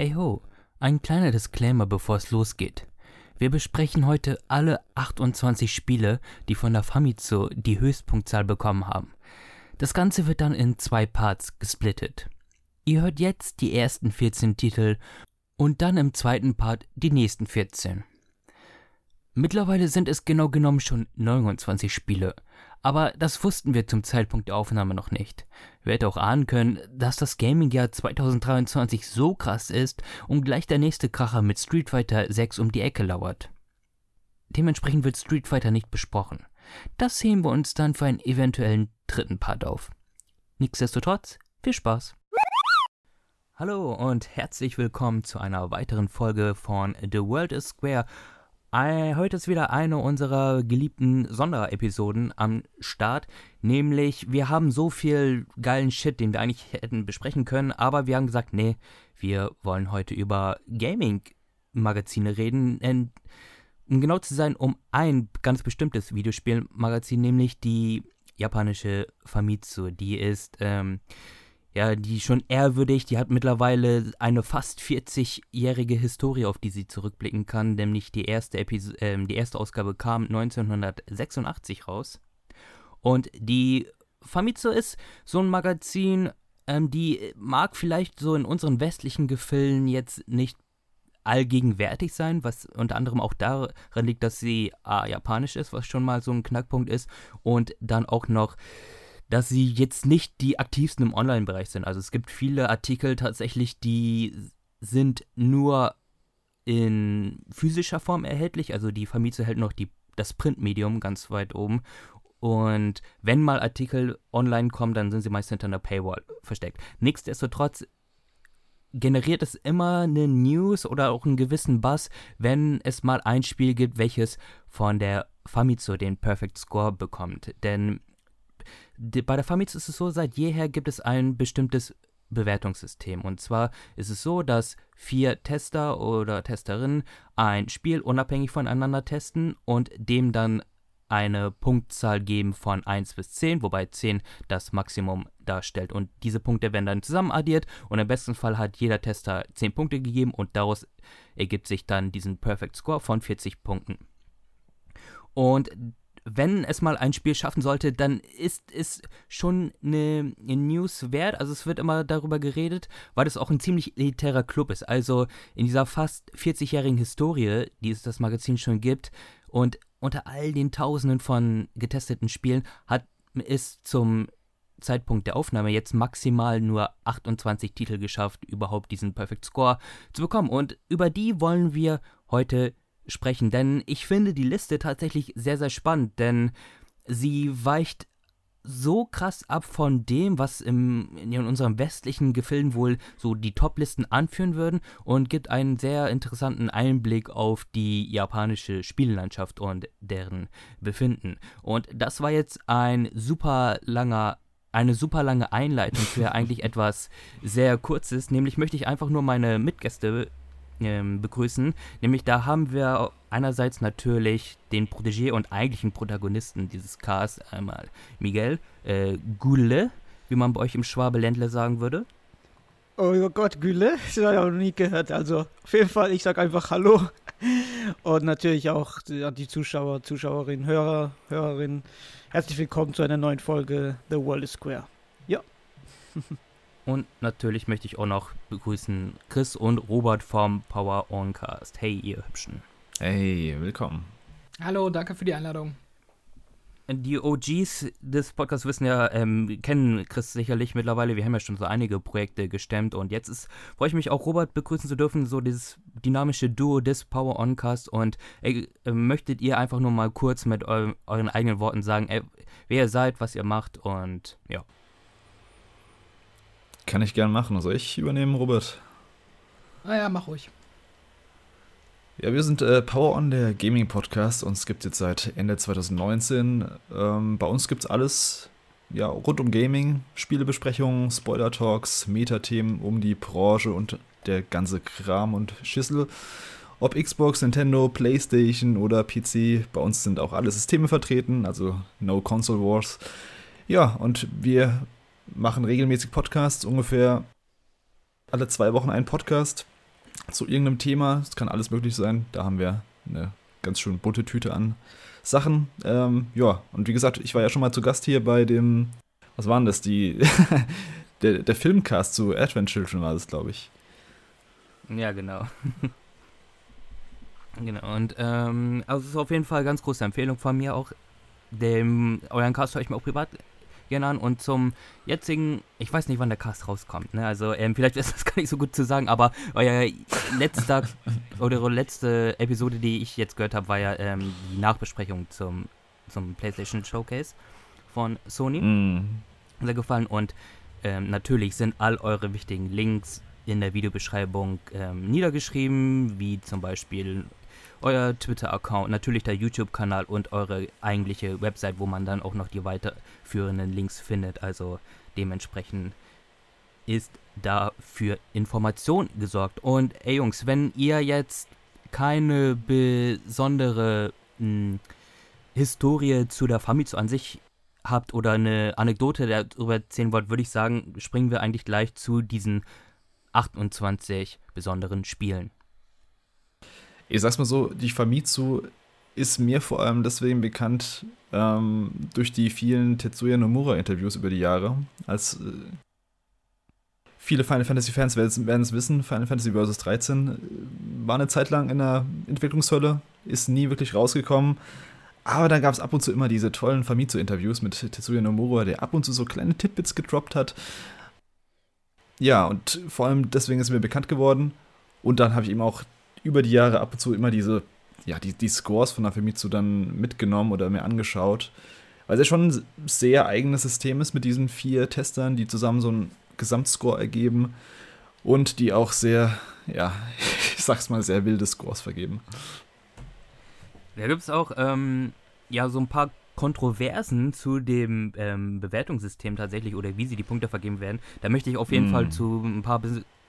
Hey ho, ein kleiner Disclaimer, bevor es losgeht. Wir besprechen heute alle 28 Spiele, die von der Famitsu die Höchstpunktzahl bekommen haben. Das Ganze wird dann in zwei Parts gesplittet. Ihr hört jetzt die ersten 14 Titel und dann im zweiten Part die nächsten 14. Mittlerweile sind es genau genommen schon 29 Spiele, aber das wussten wir zum Zeitpunkt der Aufnahme noch nicht. Wir hätten auch ahnen können, dass das Gaming-Jahr 2023 so krass ist und gleich der nächste Kracher mit Street Fighter 6 um die Ecke lauert. Dementsprechend wird Street Fighter nicht besprochen. Das heben wir uns dann für einen eventuellen dritten Part auf. Nichtsdestotrotz, viel Spaß! Hallo und herzlich willkommen zu einer weiteren Folge von The World is Square. Heute ist wieder eine unserer geliebten Sonderepisoden am Start. Nämlich, wir haben so viel geilen Shit, den wir eigentlich hätten besprechen können, aber wir haben gesagt, nee, wir wollen heute über Gaming-Magazine reden. Um genau zu sein, um ein ganz bestimmtes Videospielmagazin, nämlich die japanische Famitsu. Die ist, ähm, ja, die schon ehrwürdig, die hat mittlerweile eine fast 40-jährige Historie, auf die sie zurückblicken kann, nämlich die erste, Episo äh, die erste Ausgabe kam 1986 raus. Und die Famitsu ist so ein Magazin, ähm, die mag vielleicht so in unseren westlichen Gefilden jetzt nicht allgegenwärtig sein, was unter anderem auch daran liegt, dass sie A, japanisch ist, was schon mal so ein Knackpunkt ist, und dann auch noch dass sie jetzt nicht die aktivsten im Online-Bereich sind. Also es gibt viele Artikel tatsächlich, die sind nur in physischer Form erhältlich. Also die Famitsu hält noch die, das Printmedium ganz weit oben. Und wenn mal Artikel online kommen, dann sind sie meist hinter einer Paywall versteckt. Nichtsdestotrotz generiert es immer eine News oder auch einen gewissen Buzz, wenn es mal ein Spiel gibt, welches von der Famitsu den Perfect Score bekommt. Denn bei der Famitsu ist es so, seit jeher gibt es ein bestimmtes Bewertungssystem. Und zwar ist es so, dass vier Tester oder Testerinnen ein Spiel unabhängig voneinander testen und dem dann eine Punktzahl geben von 1 bis 10, wobei 10 das Maximum darstellt. Und diese Punkte werden dann zusammen addiert und im besten Fall hat jeder Tester 10 Punkte gegeben und daraus ergibt sich dann diesen Perfect Score von 40 Punkten. Und wenn es mal ein Spiel schaffen sollte, dann ist es schon eine, eine, News wert. Also es wird immer darüber geredet, weil es auch ein ziemlich elitärer Club ist. Also in dieser fast 40-jährigen Historie, die es das Magazin schon gibt und unter all den Tausenden von getesteten Spielen hat es zum Zeitpunkt der Aufnahme jetzt maximal nur 28 Titel geschafft, überhaupt diesen Perfect Score zu bekommen. Und über die wollen wir heute sprechen, denn ich finde die Liste tatsächlich sehr, sehr spannend, denn sie weicht so krass ab von dem, was im, in unserem westlichen Gefilden wohl so die Top-Listen anführen würden und gibt einen sehr interessanten Einblick auf die japanische Spiellandschaft und deren Befinden. Und das war jetzt ein super langer eine super lange Einleitung für eigentlich etwas sehr kurzes, nämlich möchte ich einfach nur meine Mitgäste ähm, begrüßen. Nämlich da haben wir einerseits natürlich den Protégé und eigentlichen Protagonisten dieses Cars, einmal Miguel äh, Gule, wie man bei euch im Schwabeländle sagen würde. Oh Gott, Gülle, das habe ich noch nie gehört. Also auf jeden Fall, ich sage einfach Hallo. Und natürlich auch an die Zuschauer, Zuschauerinnen, Hörer, Hörerinnen. Herzlich willkommen zu einer neuen Folge The World is Square. Ja. Und natürlich möchte ich auch noch begrüßen Chris und Robert vom Power Oncast. Hey, ihr Hübschen. Hey, willkommen. Hallo, danke für die Einladung. Die OGs des Podcasts wissen ja, ähm, kennen Chris sicherlich mittlerweile. Wir haben ja schon so einige Projekte gestemmt und jetzt ist, freue ich mich auch, Robert begrüßen zu dürfen, so dieses dynamische Duo des Power Oncast. Und äh, möchtet ihr einfach nur mal kurz mit eu euren eigenen Worten sagen, ey, wer ihr seid, was ihr macht und ja. Kann ich gern machen. Also ich übernehme Robert. Ah ja, mach ruhig. Ja, wir sind äh, Power On, der Gaming-Podcast. Uns gibt es jetzt seit Ende 2019. Ähm, bei uns gibt es alles ja, rund um Gaming, Spielebesprechungen, Spoiler-Talks, Metathemen um die Branche und der ganze Kram und Schüssel. Ob Xbox, Nintendo, PlayStation oder PC, bei uns sind auch alle Systeme vertreten, also No Console Wars. Ja, und wir machen regelmäßig Podcasts, ungefähr alle zwei Wochen einen Podcast. zu irgendeinem Thema. Es kann alles möglich sein. Da haben wir eine ganz schön bunte Tüte an Sachen. Ähm, ja, und wie gesagt, ich war ja schon mal zu Gast hier bei dem, was waren das, die, der, der Filmcast zu Advent Children war das, glaube ich. Ja, genau. genau, und ähm, also es ist auf jeden Fall eine ganz große Empfehlung von mir auch. Dem, euren Cast höre ich mir auch privat gerne an und zum jetzigen, ich weiß nicht, wann der Cast rauskommt, ne? Also ähm, vielleicht ist das gar nicht so gut zu sagen, aber euer letzter oder letzte Episode, die ich jetzt gehört habe, war ja ähm, die Nachbesprechung zum, zum PlayStation Showcase von Sony. Mm. Sehr gefallen und ähm, natürlich sind all eure wichtigen Links in der Videobeschreibung ähm, niedergeschrieben, wie zum Beispiel euer Twitter-Account, natürlich der YouTube-Kanal und eure eigentliche Website, wo man dann auch noch die weiterführenden Links findet. Also dementsprechend ist da für Information gesorgt. Und ey Jungs, wenn ihr jetzt keine besondere hm, Historie zu der Famitsu an sich habt oder eine Anekdote darüber erzählen wollt, würde ich sagen, springen wir eigentlich gleich zu diesen 28 besonderen Spielen. Ich sag's mal so, die Famitsu ist mir vor allem deswegen bekannt ähm, durch die vielen Tetsuya Nomura-Interviews über die Jahre. Als äh, viele Final Fantasy-Fans werden es wissen, Final Fantasy Vs. 13 äh, war eine Zeit lang in der Entwicklungshölle, ist nie wirklich rausgekommen. Aber da gab es ab und zu immer diese tollen Famitsu-Interviews mit Tetsuya Nomura, der ab und zu so kleine Tidbits gedroppt hat. Ja, und vor allem deswegen ist mir bekannt geworden. Und dann habe ich ihm auch über die Jahre ab und zu immer diese, ja, die, die Scores von Famitsu dann mitgenommen oder mir angeschaut. Weil es ja schon ein sehr eigenes System ist mit diesen vier Testern, die zusammen so einen Gesamtscore ergeben und die auch sehr, ja, ich sag's mal, sehr wilde Scores vergeben. Da gibt es auch, ähm, ja, so ein paar Kontroversen zu dem ähm, Bewertungssystem tatsächlich oder wie sie die Punkte vergeben werden. Da möchte ich auf jeden mm. Fall zu ein paar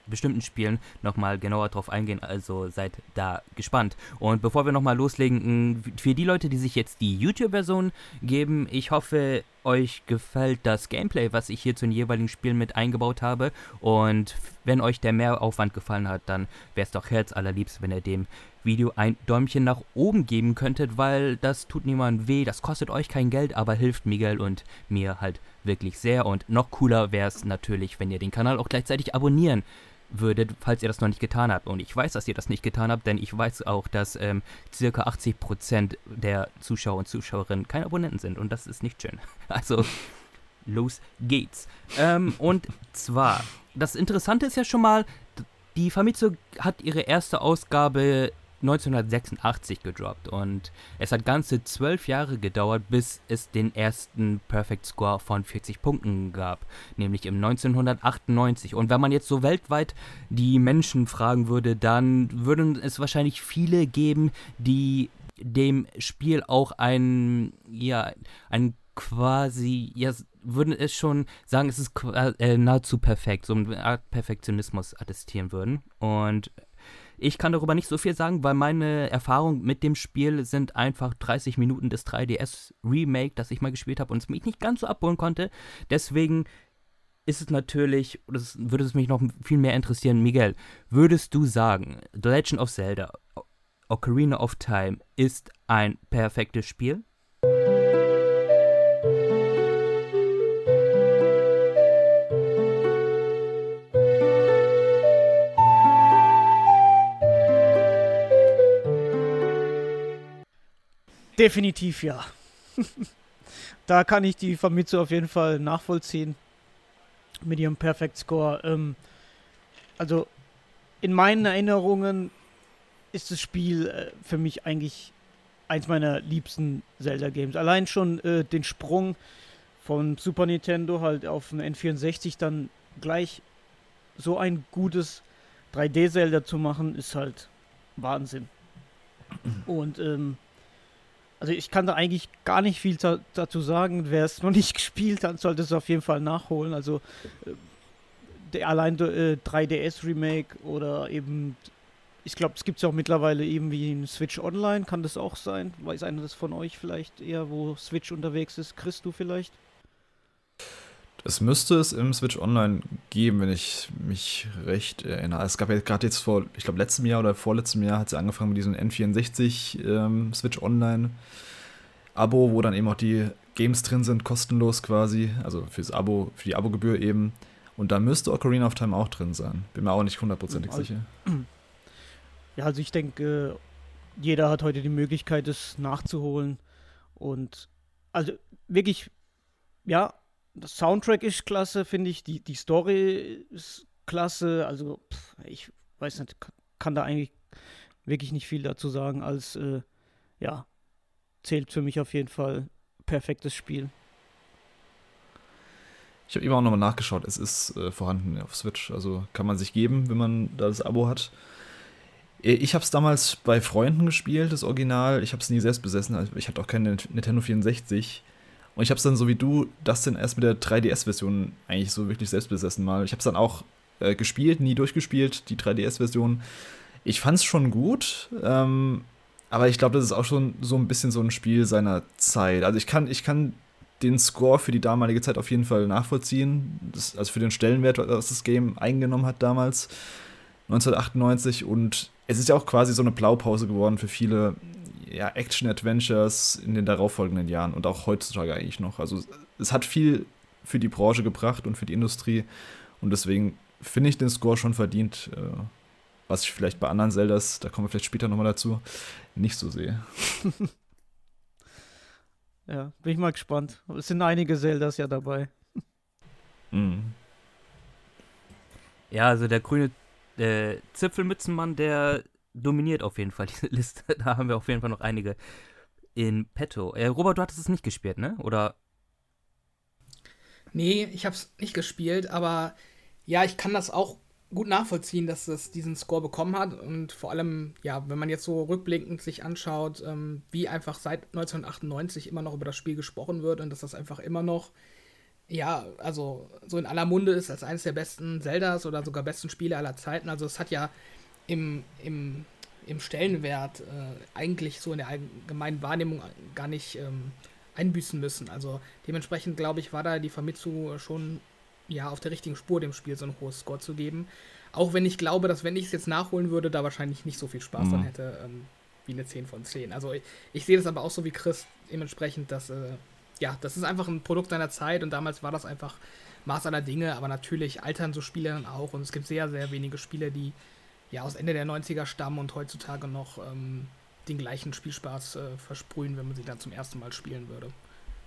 bestimmten Spielen nochmal genauer drauf eingehen, also seid da gespannt. Und bevor wir nochmal loslegen, für die Leute, die sich jetzt die YouTube-Version geben, ich hoffe, euch gefällt das Gameplay, was ich hier zu den jeweiligen Spielen mit eingebaut habe. Und wenn euch der Mehraufwand gefallen hat, dann wäre es doch herzallerliebst, wenn ihr dem Video ein Däumchen nach oben geben könntet, weil das tut niemandem weh, das kostet euch kein Geld, aber hilft Miguel und mir halt wirklich sehr. Und noch cooler wäre es natürlich, wenn ihr den Kanal auch gleichzeitig abonnieren würdet, falls ihr das noch nicht getan habt. Und ich weiß, dass ihr das nicht getan habt, denn ich weiß auch, dass ähm, circa 80% der Zuschauer und Zuschauerinnen keine Abonnenten sind. Und das ist nicht schön. Also, los geht's. Ähm, und zwar, das Interessante ist ja schon mal, die Famitsu hat ihre erste Ausgabe 1986 gedroppt und es hat ganze zwölf Jahre gedauert, bis es den ersten Perfect Score von 40 Punkten gab, nämlich im 1998. Und wenn man jetzt so weltweit die Menschen fragen würde, dann würden es wahrscheinlich viele geben, die dem Spiel auch ein, ja, ein quasi, ja, würden es schon sagen, es ist äh, nahezu perfekt, so eine Art Perfektionismus attestieren würden. Und ich kann darüber nicht so viel sagen, weil meine Erfahrungen mit dem Spiel sind einfach 30 Minuten des 3DS Remake, das ich mal gespielt habe und es mich nicht ganz so abholen konnte. Deswegen ist es natürlich, das würde es mich noch viel mehr interessieren, Miguel, würdest du sagen, The Legend of Zelda Ocarina of Time ist ein perfektes Spiel? Definitiv ja. da kann ich die Famitsu auf jeden Fall nachvollziehen mit ihrem Perfect Score. Ähm, also in meinen Erinnerungen ist das Spiel äh, für mich eigentlich eins meiner liebsten Zelda-Games. Allein schon äh, den Sprung von Super Nintendo halt auf ein N64 dann gleich so ein gutes 3D-Zelda zu machen, ist halt Wahnsinn. Und ähm, also ich kann da eigentlich gar nicht viel dazu sagen. Wer es noch nicht gespielt hat, sollte es auf jeden Fall nachholen. Also äh, der allein äh, 3DS Remake oder eben, ich glaube, es gibt es ja auch mittlerweile eben wie ein Switch Online, kann das auch sein? Weiß einer das von euch vielleicht eher, wo Switch unterwegs ist? Chris, du vielleicht? Es müsste es im Switch Online geben, wenn ich mich recht erinnere. Es gab ja gerade jetzt vor, ich glaube, letztem Jahr oder vorletztem Jahr hat sie angefangen mit diesem N64 ähm, Switch Online Abo, wo dann eben auch die Games drin sind, kostenlos quasi. Also fürs Abo, für die Abogebühr eben. Und da müsste Ocarina of Time auch drin sein. Bin mir auch nicht hundertprozentig Also- sicher. Ja, also ich denke, jeder hat heute die Möglichkeit, es nachzuholen. Und also wirklich, ja, das Soundtrack ist klasse, finde ich. Die, die Story ist klasse. Also, pff, ich weiß nicht, kann, da eigentlich wirklich nicht viel dazu sagen, als, äh, ja, zählt für mich auf jeden Fall perfektes Spiel. Ich habe eben auch nochmal nachgeschaut. Es ist äh, vorhanden auf Switch. Also kann man sich geben, wenn man da das Abo hat. Äh, Ich habe es damals bei Freunden gespielt, das Original. Ich habe es nie selbst besessen. Also ich hatte auch keine Nintendo 64. Und ich habe es dann so wie du, das denn erst mit der 3DS-Version eigentlich so wirklich selbst besessen mal. Ich habe es dann auch äh, gespielt, nie durchgespielt, die 3DS-Version. Ich fand es schon gut, ähm, aber ich glaube, das ist auch schon so ein bisschen so ein Spiel seiner Zeit. Also ich kann, ich kann den Score für die damalige Zeit auf jeden Fall nachvollziehen. Das, also für den Stellenwert, was das Game eingenommen hat damals, 1998. Und es ist ja auch quasi so eine Blaupause geworden für viele ja, Action-Adventures in den darauffolgenden Jahren und auch heutzutage eigentlich noch. Also es hat viel für die Branche gebracht und für die Industrie. Und deswegen finde ich den Score schon verdient, äh, was ich vielleicht bei anderen Zeldas, da kommen wir vielleicht später nochmal dazu, nicht so sehe. Ja, bin ich mal gespannt. Es sind einige Zeldas ja dabei. Mhm. Ja, also der grüne äh, Zipfelmützenmann, der dominiert auf jeden Fall diese Liste. Da haben wir auf jeden Fall noch einige in petto. Äh, Robert, du hattest es nicht gespielt, ne? Oder? Nee, ich habe es nicht gespielt, aber ja, ich kann das auch gut nachvollziehen, dass es diesen Score bekommen hat. Und vor allem, ja, wenn man jetzt so rückblickend sich anschaut, ähm, wie einfach seit 1998 immer noch über das Spiel gesprochen wird und dass das einfach immer noch, ja, also so in aller Munde ist als eines der besten Zeldas oder sogar besten Spiele aller Zeiten. Also es hat ja im, im, im Stellenwert äh, eigentlich so in der allgemeinen Wahrnehmung gar nicht ähm, einbüßen müssen. Also dementsprechend, glaube ich, war da die Famitsu schon ja, auf der richtigen Spur, dem Spiel so ein hohes Score zu geben. Auch wenn ich glaube, dass wenn ich es jetzt nachholen würde, da wahrscheinlich nicht so viel Spaß Mhm. dran hätte, ähm, wie eine 10 von 10. Also ich, ich sehe das aber auch so wie Chris, dementsprechend, dass, äh, ja, das ist einfach ein Produkt seiner Zeit und damals war das einfach Maß aller Dinge, aber natürlich altern so Spiele dann auch und es gibt sehr, sehr wenige Spiele, die ja aus Ende der 90er stammen und heutzutage noch ähm, den gleichen Spielspaß äh, versprühen, wenn man sie dann zum ersten Mal spielen würde.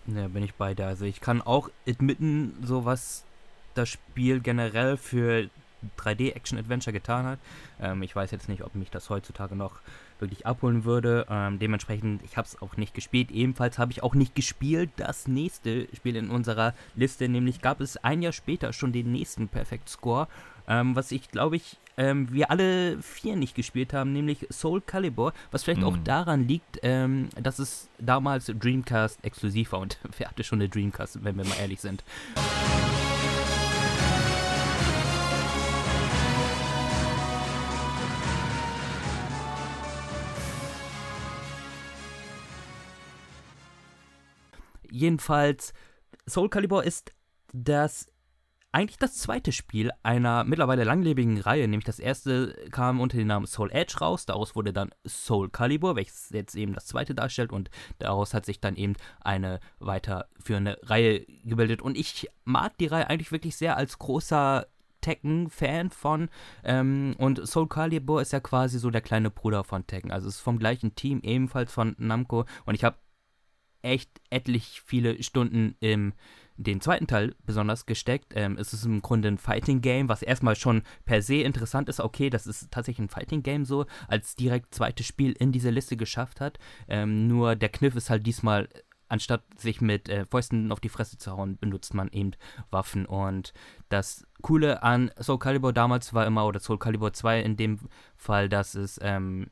Ne, bin ich bei dir. Also ich kann auch admitten, so was das Spiel generell für 3D-Action-Adventure getan hat. Ähm, ich weiß jetzt nicht, ob mich das heutzutage noch wirklich abholen würde. Ähm, dementsprechend, ich habe es auch nicht gespielt. Ebenfalls habe ich auch nicht gespielt das nächste Spiel in unserer Liste. Nämlich gab es ein Jahr später schon den nächsten Perfect Score, ähm, was ich glaube ich ähm, wir alle vier nicht gespielt haben, nämlich Soul Calibur, was vielleicht auch Mhm. daran liegt, ähm, dass es damals Dreamcast exklusiv war und wer hatte schon eine Dreamcast, wenn wir mal ehrlich sind. Jedenfalls, Soul Calibur ist das eigentlich das zweite Spiel einer mittlerweile langlebigen Reihe, nämlich das erste kam unter dem Namen Soul Edge raus, daraus wurde dann Soul Calibur, welches jetzt eben das zweite darstellt und daraus hat sich dann eben eine weiterführende Reihe gebildet. Und ich mag die Reihe eigentlich wirklich sehr als großer Tekken-Fan von ähm, und Soul Calibur ist ja quasi so der kleine Bruder von Tekken, also es ist vom gleichen Team, ebenfalls von Namco. Und ich habe echt etlich viele Stunden im den zweiten Teil besonders gesteckt. Ähm, es ist im Grunde ein Fighting Game, was erstmal schon per se interessant ist. Okay, das ist tatsächlich ein Fighting Game so, als direkt zweites Spiel in diese Liste geschafft hat. Ähm, nur der Kniff ist halt diesmal, anstatt sich mit äh, Fäusten auf die Fresse zu hauen, benutzt man eben Waffen. Und das Coole an Soul Calibur damals war immer, oder Soul Calibur 2 in dem Fall, dass es ähm,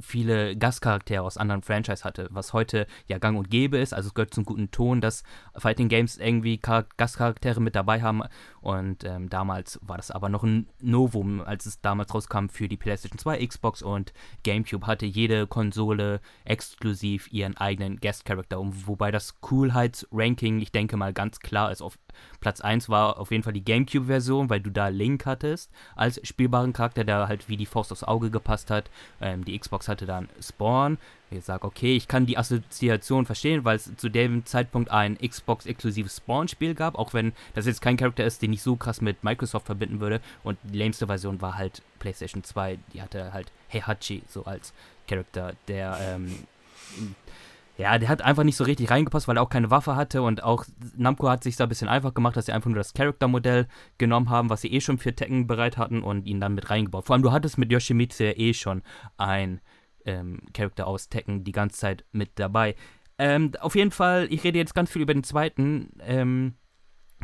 viele Gastcharaktere aus anderen Franchise hatte, was heute ja gang und gäbe ist. Also es gehört zum guten Ton, dass Fighting Games irgendwie Char Gastcharaktere mit dabei haben. Und ähm, damals war das aber noch ein Novum, als es damals rauskam für die PlayStation 2, Xbox und GameCube hatte jede Konsole exklusiv ihren eigenen Guest Character. Wobei das Coolheitsranking, ich denke mal, ganz klar ist auf Platz 1 war auf jeden Fall die GameCube-Version, weil du da Link hattest als spielbaren Charakter, der halt wie die Faust aufs Auge gepasst hat. Ähm, die Xbox hatte dann Spawn. Ich sage, okay, ich kann die Assoziation verstehen, weil es zu dem Zeitpunkt ein Xbox-exklusives Spawn-Spiel gab, auch wenn das jetzt kein Charakter ist, den ich so krass mit Microsoft verbinden würde. Und die lämste Version war halt PlayStation 2, die hatte halt Heihachi so als Charakter, der ähm, ja, der hat einfach nicht so richtig reingepasst, weil er auch keine Waffe hatte und auch Namco hat sich da ein bisschen einfach gemacht, dass sie einfach nur das Charaktermodell genommen haben, was sie eh schon für Tekken bereit hatten und ihn dann mit reingebaut. Vor allem, du hattest mit Yoshimitsu ja eh schon ein ähm, Charakter aus Tekken die ganze Zeit mit dabei. Ähm, auf jeden Fall, ich rede jetzt ganz viel über den zweiten ähm,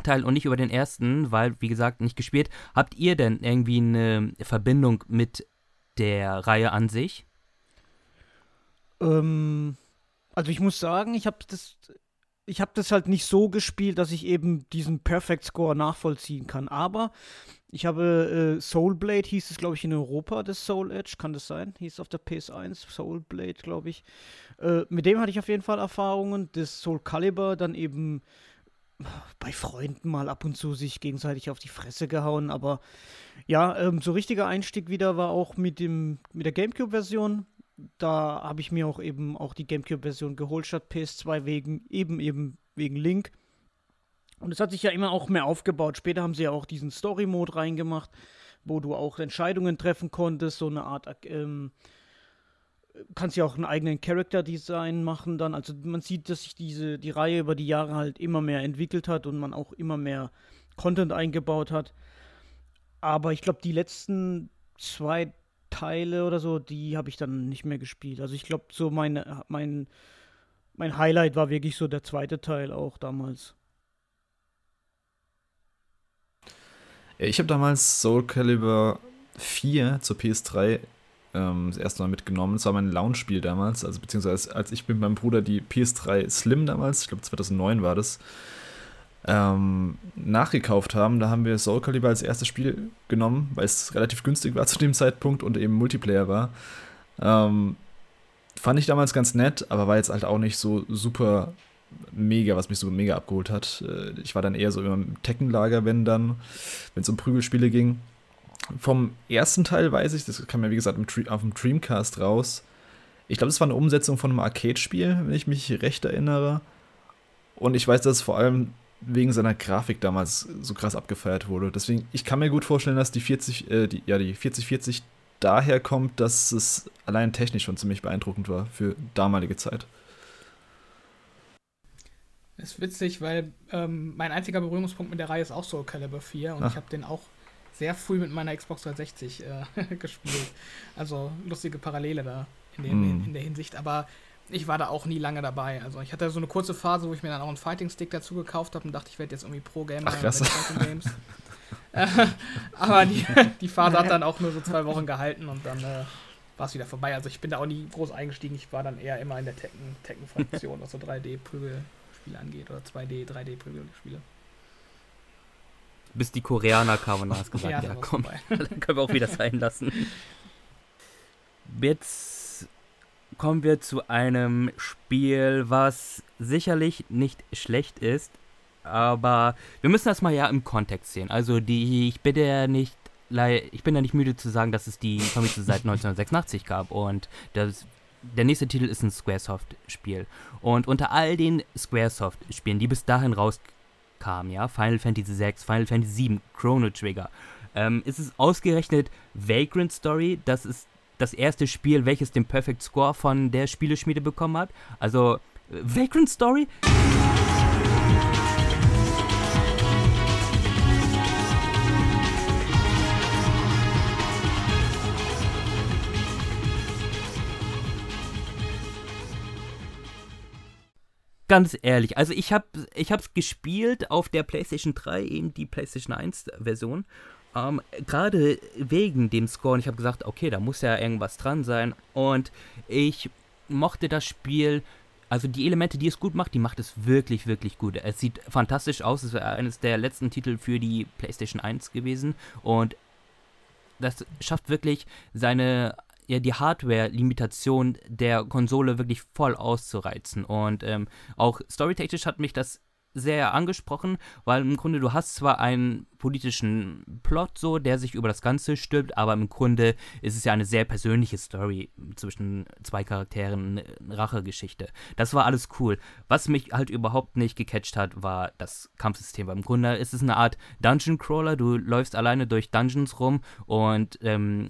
Teil und nicht über den ersten, weil, wie gesagt, nicht gespielt. Habt ihr denn irgendwie eine Verbindung mit der Reihe an sich? Ähm, also ich muss sagen, ich habe das, ich habe das halt nicht so gespielt, dass ich eben diesen Perfect Score nachvollziehen kann. Aber ich habe äh, Soulblade hieß es, glaube ich, in Europa, das Soul Edge, kann das sein? Hieß auf der PS1, Soulblade, glaube ich. Äh, mit dem hatte ich auf jeden Fall Erfahrungen. Das Soul Calibur dann eben bei Freunden mal ab und zu sich gegenseitig auf die Fresse gehauen, aber ja, ähm, so richtiger Einstieg wieder war auch mit dem mit der GameCube-Version da habe ich mir auch eben auch die GameCube-Version geholt statt PS2 wegen eben eben wegen Link. Und es hat sich ja immer auch mehr aufgebaut. Später haben sie ja auch diesen Story-Mode reingemacht, wo du auch Entscheidungen treffen konntest, so eine Art, ähm, kannst ja auch einen eigenen Character-Design machen dann. Also man sieht, dass sich diese, die Reihe über die Jahre halt immer mehr entwickelt hat und man auch immer mehr Content eingebaut hat. Aber ich glaube, die letzten zwei, Teile oder so, die habe ich dann nicht mehr gespielt. Also ich glaube, so meine, mein, mein Highlight war wirklich so der zweite Teil auch damals. Ich habe damals Soul Calibur 4 zur PS3 ähm, das erste Mal mitgenommen. Das war mein Launch-Spiel damals, also beziehungsweise als ich mit meinem Bruder die PS3 Slim damals, ich glaube 2009 war das, ähm, nachgekauft haben. Da haben wir Soul Calibur als erstes Spiel genommen, weil es relativ günstig war zu dem Zeitpunkt und eben Multiplayer war. Ähm, fand ich damals ganz nett, aber war jetzt halt auch nicht so super mega, was mich so mega abgeholt hat. Äh, ich war dann eher so im Tekken-Lager, wenn dann, wenn es um Prügelspiele ging. Vom ersten Teil weiß ich, das kam ja wie gesagt auf dem Dreamcast raus. Ich glaube, das war eine Umsetzung von einem Arcade-Spiel, wenn ich mich recht erinnere. Und ich weiß, dass es vor allem wegen seiner Grafik damals so krass abgefeiert wurde. Deswegen, ich kann mir gut vorstellen, dass die 40, äh, die, ja, die 4040 daher kommt, dass es allein technisch schon ziemlich beeindruckend war für damalige Zeit. Das ist witzig, weil ähm, mein einziger Berührungspunkt mit der Reihe ist auch Soul Calibur 4 und Ach. ich habe den auch sehr früh mit meiner Xbox 360 äh, gespielt. Also lustige Parallele da in, dem, mm. in der Hinsicht. Aber ich war da auch nie lange dabei. Also ich hatte so eine kurze Phase, wo ich mir dann auch einen Fighting Stick dazu gekauft habe und dachte, ich werde jetzt irgendwie Pro-Gamer mit Fighting Games. aber die, die Phase hat dann auch nur so zwei Wochen gehalten und dann äh, war es wieder vorbei. Also ich bin da auch nie groß eingestiegen. Ich war dann eher immer in der Tekken-Fraktion, was so 3D-Prügelspiele angeht oder 2D, 3D-Prügelspiele. Bis die Koreaner kamen und hast gesagt, ja, ja komm, dann können wir auch wieder sein lassen. Jetzt kommen wir zu einem Spiel, was sicherlich nicht schlecht ist, aber wir müssen das mal ja im Kontext sehen. Also die, ich bin ja nicht, ich bin ja nicht müde zu sagen, dass es die Famitsu seit 1986 gab und das, der nächste Titel ist ein Squaresoft-Spiel. Und unter all den Squaresoft-Spielen, die bis dahin rauskamen, ja, Final Fantasy VI, Final Fantasy VII, Chrono Trigger, ähm, ist es ausgerechnet Vagrant Story, das ist das erste Spiel, welches den Perfect Score von der Spieleschmiede bekommen hat. Also, Vagrant Story? Ganz ehrlich, also ich habe ich gespielt auf der PlayStation 3, eben die PlayStation 1 Version ähm, Gerade wegen dem Score. Und ich habe gesagt, okay, da muss ja irgendwas dran sein. Und ich mochte das Spiel. Also die Elemente, die es gut macht, die macht es wirklich, wirklich gut. Es sieht fantastisch aus. Es war eines der letzten Titel für die PlayStation 1 gewesen. Und das schafft wirklich seine ja, die Hardware-Limitation der Konsole wirklich voll auszureizen. Und ähm, auch storytechnisch hat mich das sehr angesprochen, weil im Grunde du hast zwar einen politischen Plot so, der sich über das Ganze stülpt, aber im Grunde ist es ja eine sehr persönliche Story zwischen zwei Charakteren, eine Rachegeschichte. Das war alles cool. Was mich halt überhaupt nicht gecatcht hat, war das Kampfsystem. Weil im Grunde ist es eine Art Dungeon Crawler. Du läufst alleine durch Dungeons rum und ähm,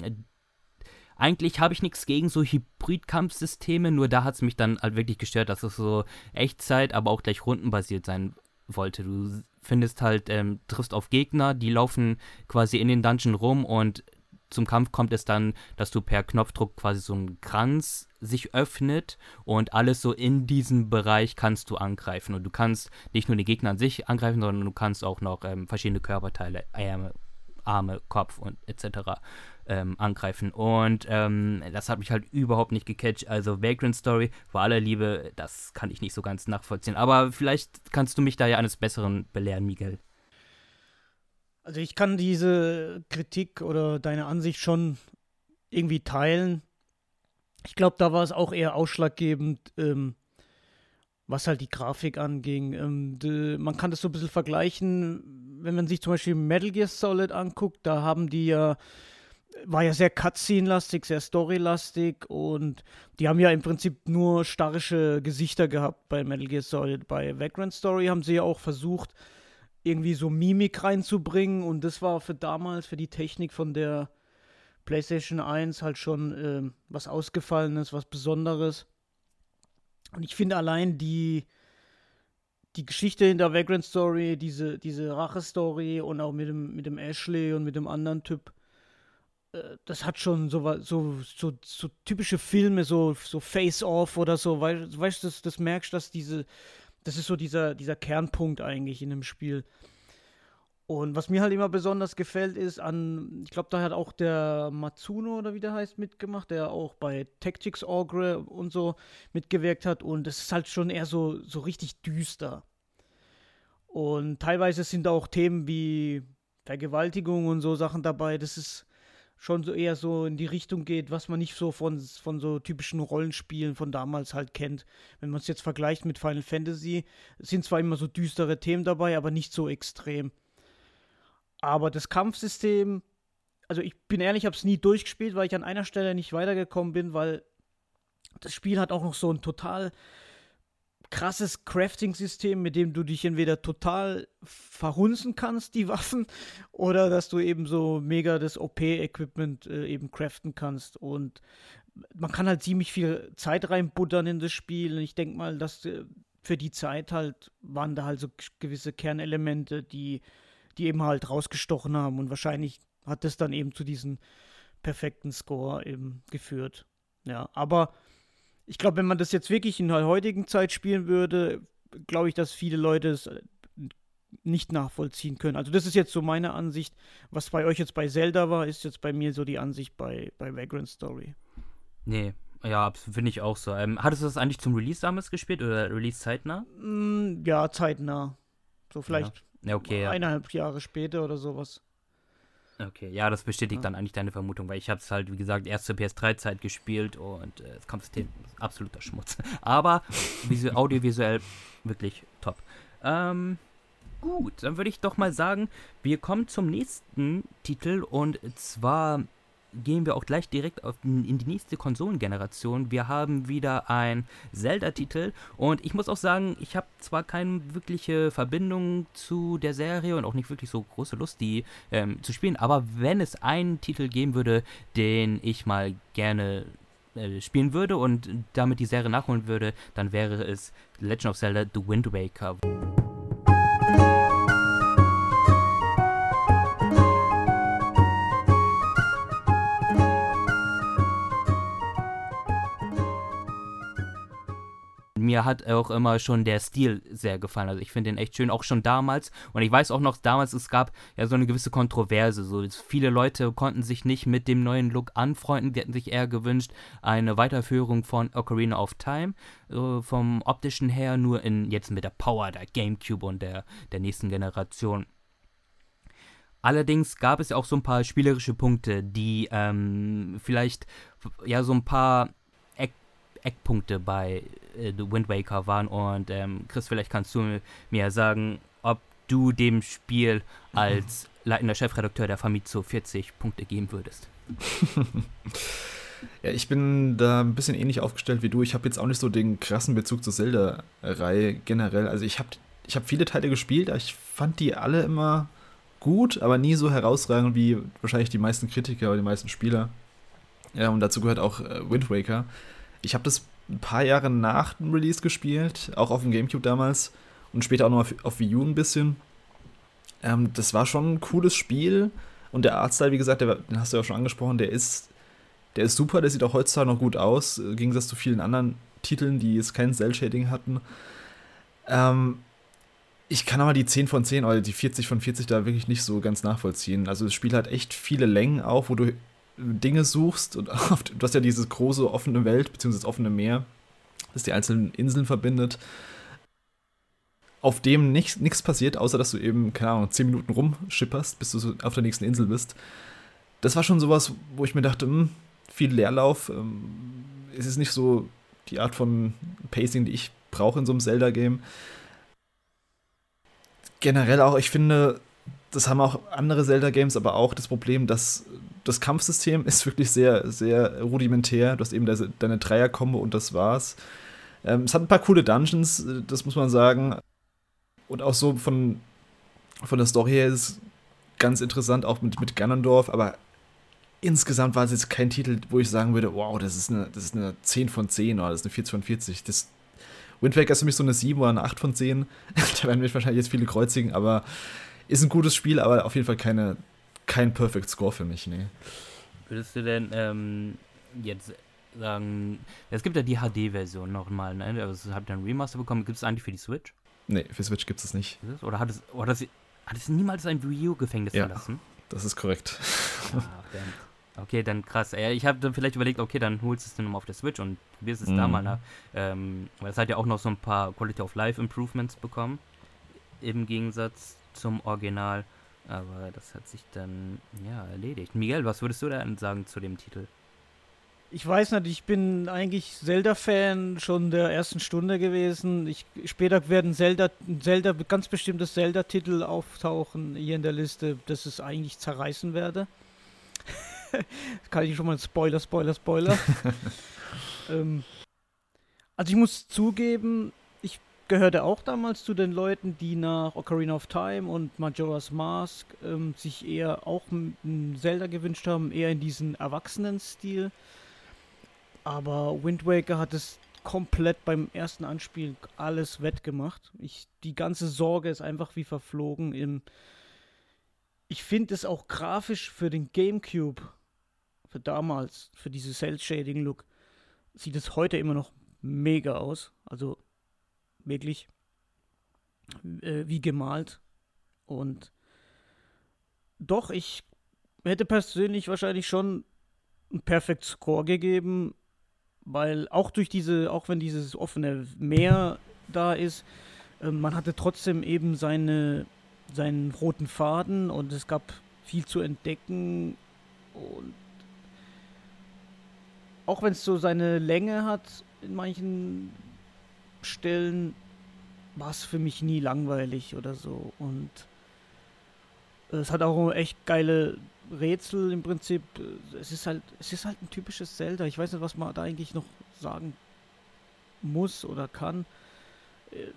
eigentlich habe ich nichts gegen so Hybrid-Kampfsysteme, nur da hat es mich dann halt wirklich gestört, dass es so Echtzeit, aber auch gleich rundenbasiert sein wollte. Du findest halt, ähm, triffst auf Gegner, die laufen quasi in den Dungeon rum und zum Kampf kommt es dann, dass du per Knopfdruck quasi so ein Kranz sich öffnet und alles so in diesem Bereich kannst du angreifen. Und du kannst nicht nur die Gegner an sich angreifen, sondern du kannst auch noch ähm, verschiedene Körperteile, Arme, Arme, Kopf und etc ähm, angreifen. Und ähm, das hat mich halt überhaupt nicht gecatcht. Also Vagrant Story, vor aller Liebe, das kann ich nicht so ganz nachvollziehen. Aber vielleicht kannst du mich da ja eines Besseren belehren, Miguel. Also ich kann diese Kritik oder deine Ansicht schon irgendwie teilen. Ich glaube, da war es auch eher ausschlaggebend, ähm, was halt die Grafik anging. Ähm, de, man kann das so ein bisschen vergleichen, wenn man sich zum Beispiel Metal Gear Solid anguckt, da haben die ja war ja sehr Cutscene-lastig, sehr Story-lastig und die haben ja im Prinzip nur starrische Gesichter gehabt bei Metal Gear Solid. Bei Vagrant Story haben sie ja auch versucht, irgendwie so Mimik reinzubringen und das war für damals, für die Technik von der PlayStation 1 halt schon äh, was Ausgefallenes, was Besonderes. Und ich finde allein die, die Geschichte in der Vagrant Story, diese, diese Rache-Story und auch mit dem, mit dem Ashley und mit dem anderen Typ, das hat schon so, so, so, so typische Filme, so, so Face-Off oder so, weißt du, das, das merkst, dass diese, das ist so dieser, dieser Kernpunkt eigentlich in dem Spiel. Und was mir halt immer besonders gefällt, ist an, ich glaube, da hat auch der Matsuno oder wie der heißt mitgemacht, der auch bei Tactics Ogre und so mitgewirkt hat. Und es ist halt schon eher so, so richtig düster. Und teilweise sind da auch Themen wie Vergewaltigung und so Sachen dabei. Das ist, schon so eher so in die Richtung geht, was man nicht so von, von so typischen Rollenspielen von damals halt kennt. Wenn man es jetzt vergleicht mit Final Fantasy, sind zwar immer so düstere Themen dabei, aber nicht so extrem. Aber das Kampfsystem, also ich bin ehrlich, ich habe es nie durchgespielt, weil ich an einer Stelle nicht weitergekommen bin, weil das Spiel hat auch noch so ein total krasses Crafting-System, mit dem du dich entweder total verhunzen kannst, die Waffen, oder dass du eben so mega das OP-Equipment äh, eben craften kannst. Und man kann halt ziemlich viel Zeit reinbuttern in das Spiel. Und ich denke mal, dass äh, für die Zeit halt waren da halt so gewisse Kernelemente, die, die eben halt rausgestochen haben. Und wahrscheinlich hat das dann eben zu diesem perfekten Score eben geführt. Ja, aber ich glaube, wenn man das jetzt wirklich in der heutigen Zeit spielen würde, glaube ich, dass viele Leute es äh, nicht nachvollziehen können. Also das ist jetzt so meine Ansicht. Was bei euch jetzt bei Zelda war, ist jetzt bei mir so die Ansicht bei, bei Vagrant Story. Nee, ja, finde ich auch so. Ähm, hattest du das eigentlich zum Release damals gespielt oder Release zeitnah? Mm, ja, zeitnah. So vielleicht ja. Ja, okay, eineinhalb Jahre später oder sowas. Okay, ja, das bestätigt ja. dann eigentlich deine Vermutung, weil ich habe es halt, wie gesagt, erst zur PS3-Zeit gespielt und äh, das Kampfsystem ist absoluter Schmutz. Aber audiovisuell wirklich top. Ähm, gut, dann würde ich doch mal sagen, wir kommen zum nächsten Titel und zwar gehen wir auch gleich direkt in die nächste Konsolengeneration. Wir haben wieder ein Zelda-Titel und ich muss auch sagen, ich habe zwar keine wirkliche Verbindung zu der Serie und auch nicht wirklich so große Lust, die ähm, zu spielen, aber wenn es einen Titel geben würde, den ich mal gerne äh, spielen würde und damit die Serie nachholen würde, dann wäre es Legend of Zelda The Wind Waker. Mir hat auch immer schon der Stil sehr gefallen. Also ich finde den echt schön, auch schon damals. Und ich weiß auch noch, damals es gab ja so eine gewisse Kontroverse. So viele Leute konnten sich nicht mit dem neuen Look anfreunden. Die hätten sich eher gewünscht eine Weiterführung von Ocarina of Time so vom optischen her, nur in jetzt mit der Power der GameCube und der der nächsten Generation. Allerdings gab es ja auch so ein paar spielerische Punkte, die ähm, vielleicht ja so ein paar Eck Eckpunkte bei äh, Wind Waker waren. Und ähm, Chris, vielleicht kannst du mir sagen, ob du dem Spiel als leitender Chefredakteur der Famitsu 40 Punkte geben würdest. ja, ich bin da ein bisschen ähnlich aufgestellt wie du. Ich habe jetzt auch nicht so den krassen Bezug zur Zelda-Reihe generell. Also ich habe ich hab viele Teile gespielt, aber ich fand die alle immer gut, aber nie so herausragend wie wahrscheinlich die meisten Kritiker oder die meisten Spieler. Ja, und dazu gehört auch äh, Wind Waker. Ich habe das ein paar Jahre nach dem Release gespielt, auch auf dem Gamecube damals und später auch noch auf, auf Wii U ein bisschen. Ähm, das war schon ein cooles Spiel und der Artstyle, wie gesagt, der, den hast du ja schon angesprochen, der ist, der ist super, der sieht auch heutzutage noch gut aus, im Gegensatz zu vielen anderen Titeln, die jetzt kein Cell-Shading hatten. Ähm, ich kann aber die 10 von 10 oder die 40 von 40 da wirklich nicht so ganz nachvollziehen. Also das Spiel hat echt viele Längen auch, wo du Dinge suchst und oft, du hast ja diese große offene Welt, beziehungsweise das offene Meer, das die einzelnen Inseln verbindet, auf dem nichts passiert, außer dass du eben, keine Ahnung, 10 Minuten rumschipperst, bis du so auf der nächsten Insel bist. Das war schon sowas, wo ich mir dachte, mh, hm, viel Leerlauf. Ähm, es ist nicht so die Art von Pacing, die ich brauche in so einem Zelda-Game. Generell auch, ich finde, das haben auch andere Zelda-Games, aber auch das Problem, dass das Kampfsystem ist wirklich sehr, sehr rudimentär. Du hast eben deine Dreier-Kombo und das war's. Ähm, es hat ein paar coole Dungeons, das muss man sagen. Und auch so von, von der Story her ist es ganz interessant, auch mit, mit Ganondorf, aber insgesamt war es jetzt kein Titel, wo ich sagen würde, wow, das ist eine, das ist eine 10 von 10 oder das ist eine 40 von 40. Das, Wind Waker ist für mich so eine 7 oder eine 8 von 10. da werden mich wahrscheinlich jetzt viele kreuzigen, aber ist ein gutes Spiel, aber auf jeden Fall keine, kein Perfect Score für mich, nee. Würdest du denn ähm, jetzt sagen, es gibt ja die HD-Version nochmal, ne? Also habt ihr ein Remaster bekommen, gibt es eigentlich für die Switch? Nee, für Switch gibt es nicht. Oder hat es, oder hat es niemals ein Wii U-Gefängnis ja, verlassen? das ist korrekt. Ah, okay, dann krass. Ich habe dann vielleicht überlegt, okay, dann holst du es dann nochmal auf der Switch und probierst es mm. da mhm. mal nach. Ähm, weil es hat ja auch noch so ein paar Quality of Life Improvements bekommen. Im Gegensatz zum Original. Aber das hat sich dann, ja, erledigt. Miguel, was würdest du denn sagen zu dem Titel? Ich weiß nicht, ich bin eigentlich Zelda-Fan schon der ersten Stunde gewesen. Ich, später werden Zelda, Zelda, ganz bestimmte Zelda-Titel auftauchen hier in der Liste, dass es eigentlich zerreißen werde. kann ich schon mal Spoiler, Spoiler, Spoiler. ähm, also ich muss zugeben, gehörte auch damals zu den Leuten, die nach Ocarina of Time und Majora's Mask ähm, sich eher auch ein Zelda gewünscht haben, eher in diesen Erwachsenen-Stil. Aber Wind Waker hat es komplett beim ersten Anspiel alles wettgemacht. Ich, die ganze Sorge ist einfach wie verflogen. Im, ich finde es auch grafisch für den GameCube, für damals, für diese Cell-Shading-Look, sieht es heute immer noch mega aus. Also wirklich äh, wie gemalt. Und doch, ich hätte persönlich wahrscheinlich schon einen Perfect Score gegeben, weil auch durch diese, auch wenn dieses offene Meer da ist, äh, man hatte trotzdem eben seine, seinen roten Faden und es gab viel zu entdecken und auch wenn es so seine Länge hat in manchen Stellen war es für mich nie langweilig oder so. Und es hat auch echt geile Rätsel im Prinzip. Es ist halt, es ist halt ein typisches Zelda. Ich weiß nicht, was man da eigentlich noch sagen muss oder kann. Äh,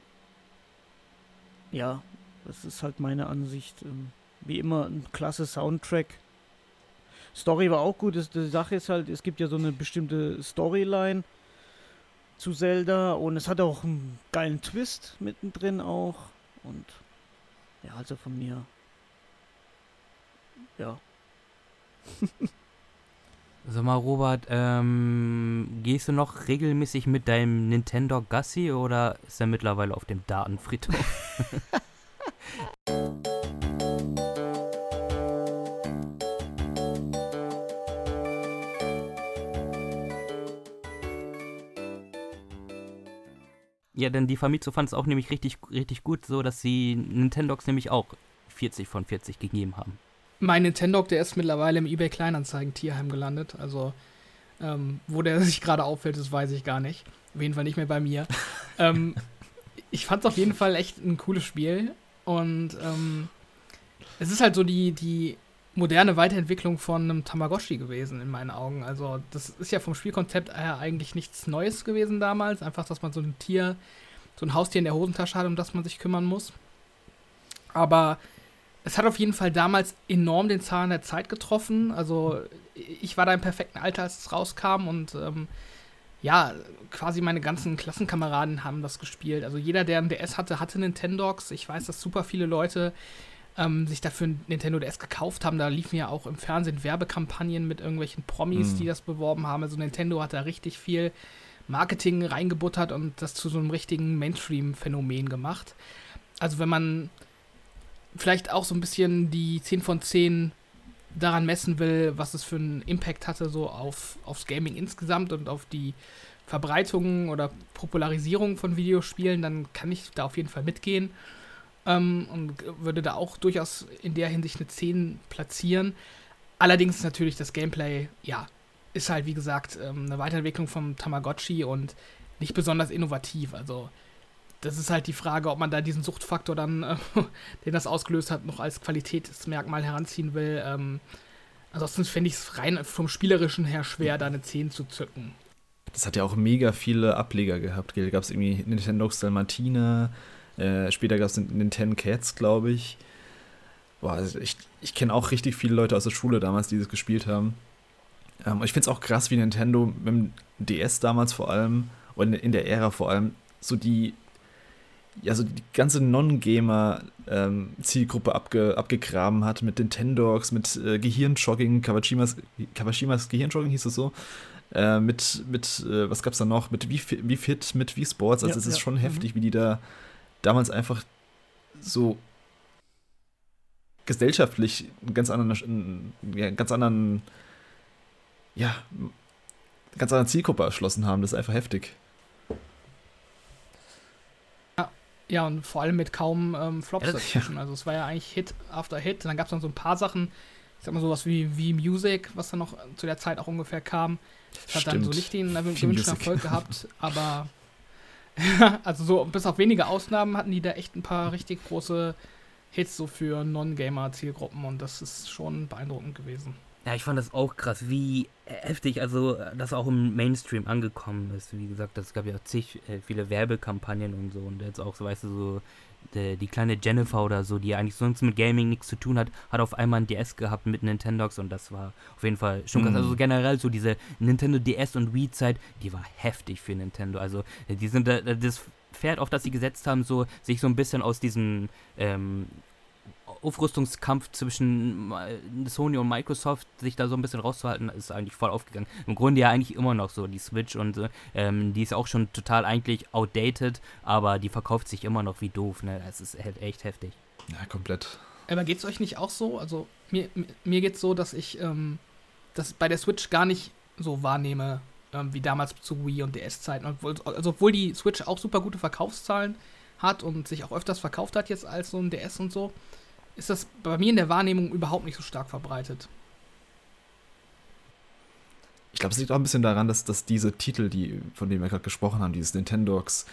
ja, das ist halt meine Ansicht. Ähm, wie immer ein klasse Soundtrack. Story war auch gut. Die Sache ist halt, es gibt ja so eine bestimmte Storyline zu Zelda und es hat auch einen geilen Twist mittendrin auch und ja, also von mir ja. Sag mal, Robert, ähm, gehst du noch regelmäßig mit deinem Nintendo Gassi oder ist er mittlerweile auf dem Datenfriedhof? Ja, denn die Famitsu fand es auch nämlich richtig, richtig gut, so dass sie Nintendogs nämlich auch 40 von 40 gegeben haben. Mein Nintendog, der ist mittlerweile im eBay Kleinanzeigen Tierheim gelandet. Also, ähm, wo der sich gerade auffällt, das weiß ich gar nicht. Auf jeden Fall nicht mehr bei mir. ähm, ich fand es auf jeden Fall echt ein cooles Spiel. Und ähm, es ist halt so die, die moderne Weiterentwicklung von einem Tamagotchi gewesen, in meinen Augen. Also, das ist ja vom Spielkonzept her eigentlich nichts Neues gewesen damals. Einfach, dass man so ein Tier, so ein Haustier in der Hosentasche hat, um das man sich kümmern muss. Aber es hat auf jeden Fall damals enorm den Zahn der Zeit getroffen. Also, ich war da im perfekten Alter, als es rauskam und ähm, ja, quasi meine ganzen Klassenkameraden haben das gespielt. Also jeder, der ein DS hatte, hatte Nintendogs. Ich weiß, dass super viele Leute ähm, sich dafür Nintendo DS gekauft haben. Da liefen ja auch im Fernsehen Werbekampagnen mit irgendwelchen Promis, mhm. die das beworben haben. Also Nintendo hat da richtig viel Marketing reingebuttert und das zu so einem richtigen Mainstream-Phänomen gemacht. Also wenn man vielleicht auch so ein bisschen die 10 von 10 daran messen will, was es für einen Impact hatte, so auf, aufs Gaming insgesamt und auf die Verbreitung oder Popularisierung von Videospielen, dann kann ich da auf jeden Fall mitgehen ähm, und würde da auch durchaus in der Hinsicht eine 10 platzieren. Allerdings natürlich das Gameplay, ja, ist halt wie gesagt ähm, eine Weiterentwicklung vom Tamagotchi und nicht besonders innovativ. Also das ist halt die Frage, ob man da diesen Suchtfaktor dann, äh, den das ausgelöst hat, noch als Qualitätsmerkmal heranziehen will. Ähm, ansonsten fände ich es rein vom Spielerischen her schwer, da eine 10 zu zücken. Das hat ja auch mega viele Ableger gehabt. Da gab es irgendwie Nintendo Dalmatina, äh, später gab es Nintendo Cats, glaube ich. Boah, also ich, ich kenne auch richtig viele Leute aus der Schule damals, die das gespielt haben. Ähm, ich finde es auch krass, wie Nintendo mit dem DS damals vor allem und in der Ära vor allem so die ja, so die ganze Non-Gamer-Zielgruppe ähm, abge, abgegraben hat mit Nintendogs, mit äh, Gehirnjogging, Kawashimas, Kawashimas Gehirnjogging hieß es so. Äh, mit, mit äh, was gab's da noch? Mit wie, wie Fit, mit wie Sports. Also ja, es ist ja. schon heftig, mhm. wie die da damals einfach so gesellschaftlich einen ganz anderen, ja, ganz anderen, ja, ganz anderen Zielgruppe erschlossen haben. Das ist einfach heftig. Ja, und vor allem mit kaum ähm, Flops ja, dazwischen. Ja. Also es war ja eigentlich Hit after Hit. Und dann gab es dann so ein paar Sachen, ich sag mal sowas wie, wie Music, was dann noch zu der Zeit auch ungefähr kam. Das hat dann so nicht den gewünschten Erfolg gehabt, aber also so bis auf wenige Ausnahmen hatten die da echt ein paar richtig große Hits so für Non-Gamer-Zielgruppen und das ist schon beeindruckend gewesen. Ja, ich fand das auch krass, wie heftig, also das auch im Mainstream angekommen ist. Wie gesagt, es gab ja zig äh, viele Werbekampagnen und so und jetzt auch, so weißt du, so die, kleine Jennifer oder so, die eigentlich sonst mit Gaming nichts zu tun hat, hat auf einmal ein DS gehabt mit Nintendogs und das war auf jeden Fall schon krass. Mhm. Also generell so diese Nintendo DS und Wii-Zeit, die war heftig für Nintendo. Also die sind das Pferd, auf das sie gesetzt haben, so sich so ein bisschen aus diesem ähm, Aufrüstungskampf zwischen Sony und Microsoft, sich da so ein bisschen rauszuhalten, ist eigentlich voll aufgegangen. Im Grunde ja eigentlich immer noch so, die Switch und ähm, die ist auch schon total eigentlich outdated, aber die verkauft sich immer noch wie doof, ne? Es ist halt echt heftig. Ja, komplett. Aber geht es euch nicht auch so? Also mir, mir geht es so, dass ich ähm, das bei der Switch gar nicht so wahrnehme, ähm, wie damals zu Wii und DS-Zeiten. Also obwohl die Switch auch super gute Verkaufszahlen hat und sich auch öfters verkauft hat jetzt als so ein DS und so, ist das bei mir in der Wahrnehmung überhaupt nicht so stark verbreitet. Ich glaube, es liegt auch ein bisschen daran, dass, dass diese Titel, die, von denen wir gerade gesprochen haben, dieses Nintendogs,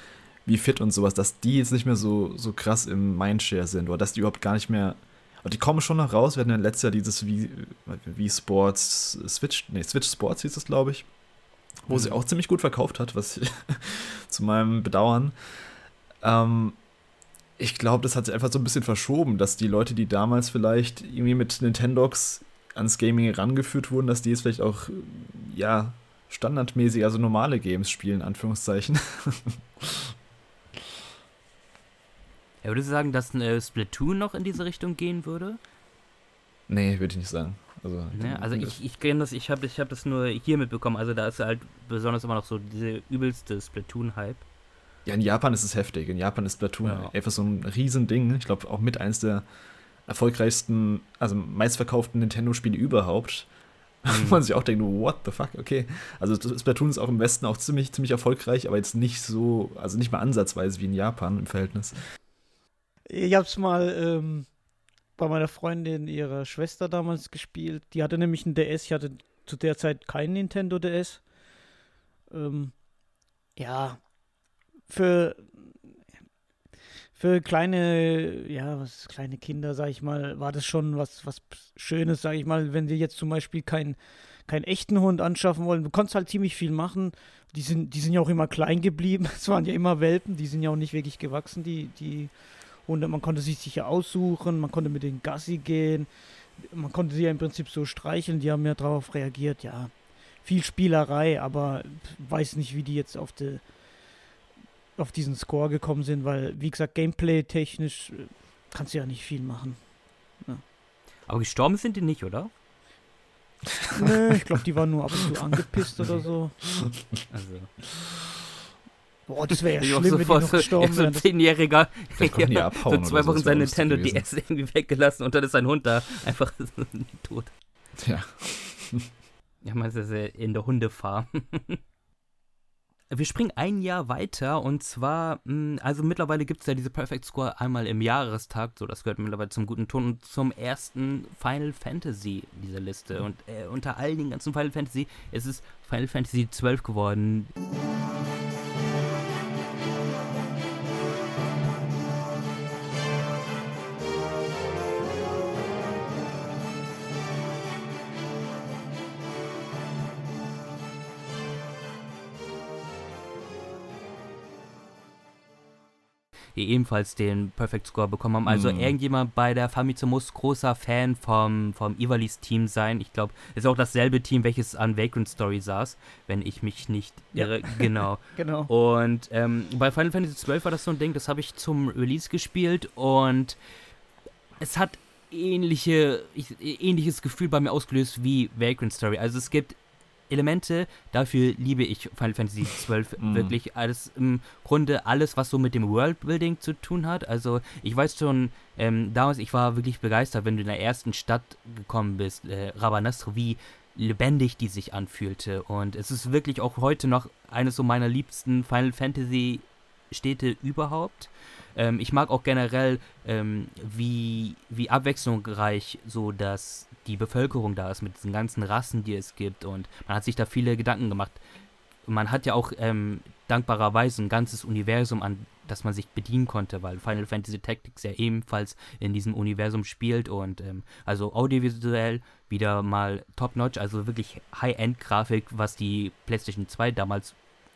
wie Fit und sowas, dass die jetzt nicht mehr so, so krass im Mindshare sind oder dass die überhaupt gar nicht mehr. Und die kommen schon noch raus. Wir hatten ja letztes Jahr dieses wie, wie Sports Switch, nee, Switch Sports hieß es, glaube ich, wo mhm. sie auch ziemlich gut verkauft hat, was ich, zu meinem Bedauern. Ähm, ich glaube, das hat sich einfach so ein bisschen verschoben, dass die Leute, die damals vielleicht irgendwie mit Nintendogs ans Gaming herangeführt wurden, dass die jetzt vielleicht auch, ja, standardmäßig, also normale Games spielen, Anführungszeichen. Ja, würdest du sagen, dass äh, Splatoon noch in diese Richtung gehen würde? Nee, würde ich nicht sagen. Also, ne? also ich, ich kenne das, ich habe ich hab das nur hier mitbekommen. Also da ist halt besonders immer noch so diese übelste Splatoon-Hype. Ja, in Japan ist es heftig. In Japan ist Splatoon ja. einfach so ein Riesending. Ich glaube auch mit eins der erfolgreichsten, also meistverkauften Nintendo-Spiele überhaupt. Mhm. Wo man sich auch denkt, what the fuck, okay. Also Splatoon ist auch im Westen auch ziemlich, ziemlich erfolgreich, aber jetzt nicht so, also nicht mal ansatzweise wie in Japan im Verhältnis. Ich hab's mal ähm, bei meiner Freundin, ihrer Schwester damals gespielt. Die hatte nämlich ein DS, ich hatte zu der Zeit kein Nintendo DS. Ähm, ja, für, für kleine, ja, was kleine Kinder, sag ich mal, war das schon was, was Schönes, sag ich mal, wenn sie jetzt zum Beispiel keinen keinen echten Hund anschaffen wollen. Du konntest halt ziemlich viel machen. Die sind, die sind ja auch immer klein geblieben. Es waren ja immer Welpen, die sind ja auch nicht wirklich gewachsen, die, die Hunde. Man konnte sich sicher aussuchen, man konnte mit den Gassi gehen, man konnte sie ja im Prinzip so streicheln, die haben ja darauf reagiert, ja. Viel Spielerei, aber weiß nicht, wie die jetzt auf die auf diesen Score gekommen sind, weil, wie gesagt, gameplay-technisch äh, kannst du ja nicht viel machen. Ja. Aber gestorben sind die nicht, oder? Nö, ich glaube, die waren nur ab und zu angepisst oder so. Also. Boah, das wäre ja Ich schlimm, auch wenn die noch so, gestorben so wären. ein Das- Zehnjähriger ja, abhauen so zwei so, Wochen wär sein Nintendo gewesen. DS irgendwie weggelassen und dann ist sein Hund da einfach tot. Ja. Ja, man ist ja in der Hundefarm. Wir springen ein Jahr weiter und zwar, mh, also mittlerweile gibt es ja diese Perfect Score einmal im Jahrestag, so das gehört mittlerweile zum guten Ton und zum ersten Final Fantasy dieser Liste. Und äh, unter all den ganzen Final Fantasy ist es Final Fantasy 12 geworden. Ebenfalls den Perfect Score bekommen haben. Also Mhm. irgendjemand bei der Famitsu muss großer Fan vom, vom Ivalis Team sein. Ich glaube, es ist auch dasselbe Team, welches an Vagrant Story saß, wenn ich mich nicht Ja. irre. Genau. Genau. Und ähm, bei Final Fantasy XII war das so ein Ding, das habe ich zum Release gespielt und es hat ähnliche, ich, ähnliches Gefühl bei mir ausgelöst wie Vagrant Story. Also es gibt Elemente, dafür liebe ich Final Fantasy XII Mhm. wirklich. Alles im Grunde alles, was so mit dem Worldbuilding zu tun hat. Also ich weiß schon, ähm, damals, ich war wirklich begeistert, wenn du in der ersten Stadt gekommen bist, äh, Rabanastre, wie lebendig die sich anfühlte. Und es ist wirklich auch heute noch eines so meiner liebsten Final Fantasy Städte überhaupt. Ähm, ich mag auch generell, ähm, wie, wie abwechslungsreich so dass die Bevölkerung da ist mit diesen ganzen Rassen, die es gibt. Und man hat sich da viele Gedanken gemacht. Man hat ja auch ähm, dankbarerweise ein ganzes Universum, an das man sich bedienen konnte, weil Final Fantasy Tactics ja ebenfalls in diesem Universum spielt und ähm, also audiovisuell wieder mal top-notch, also wirklich High-End-Grafik, was die PlayStation 2 damals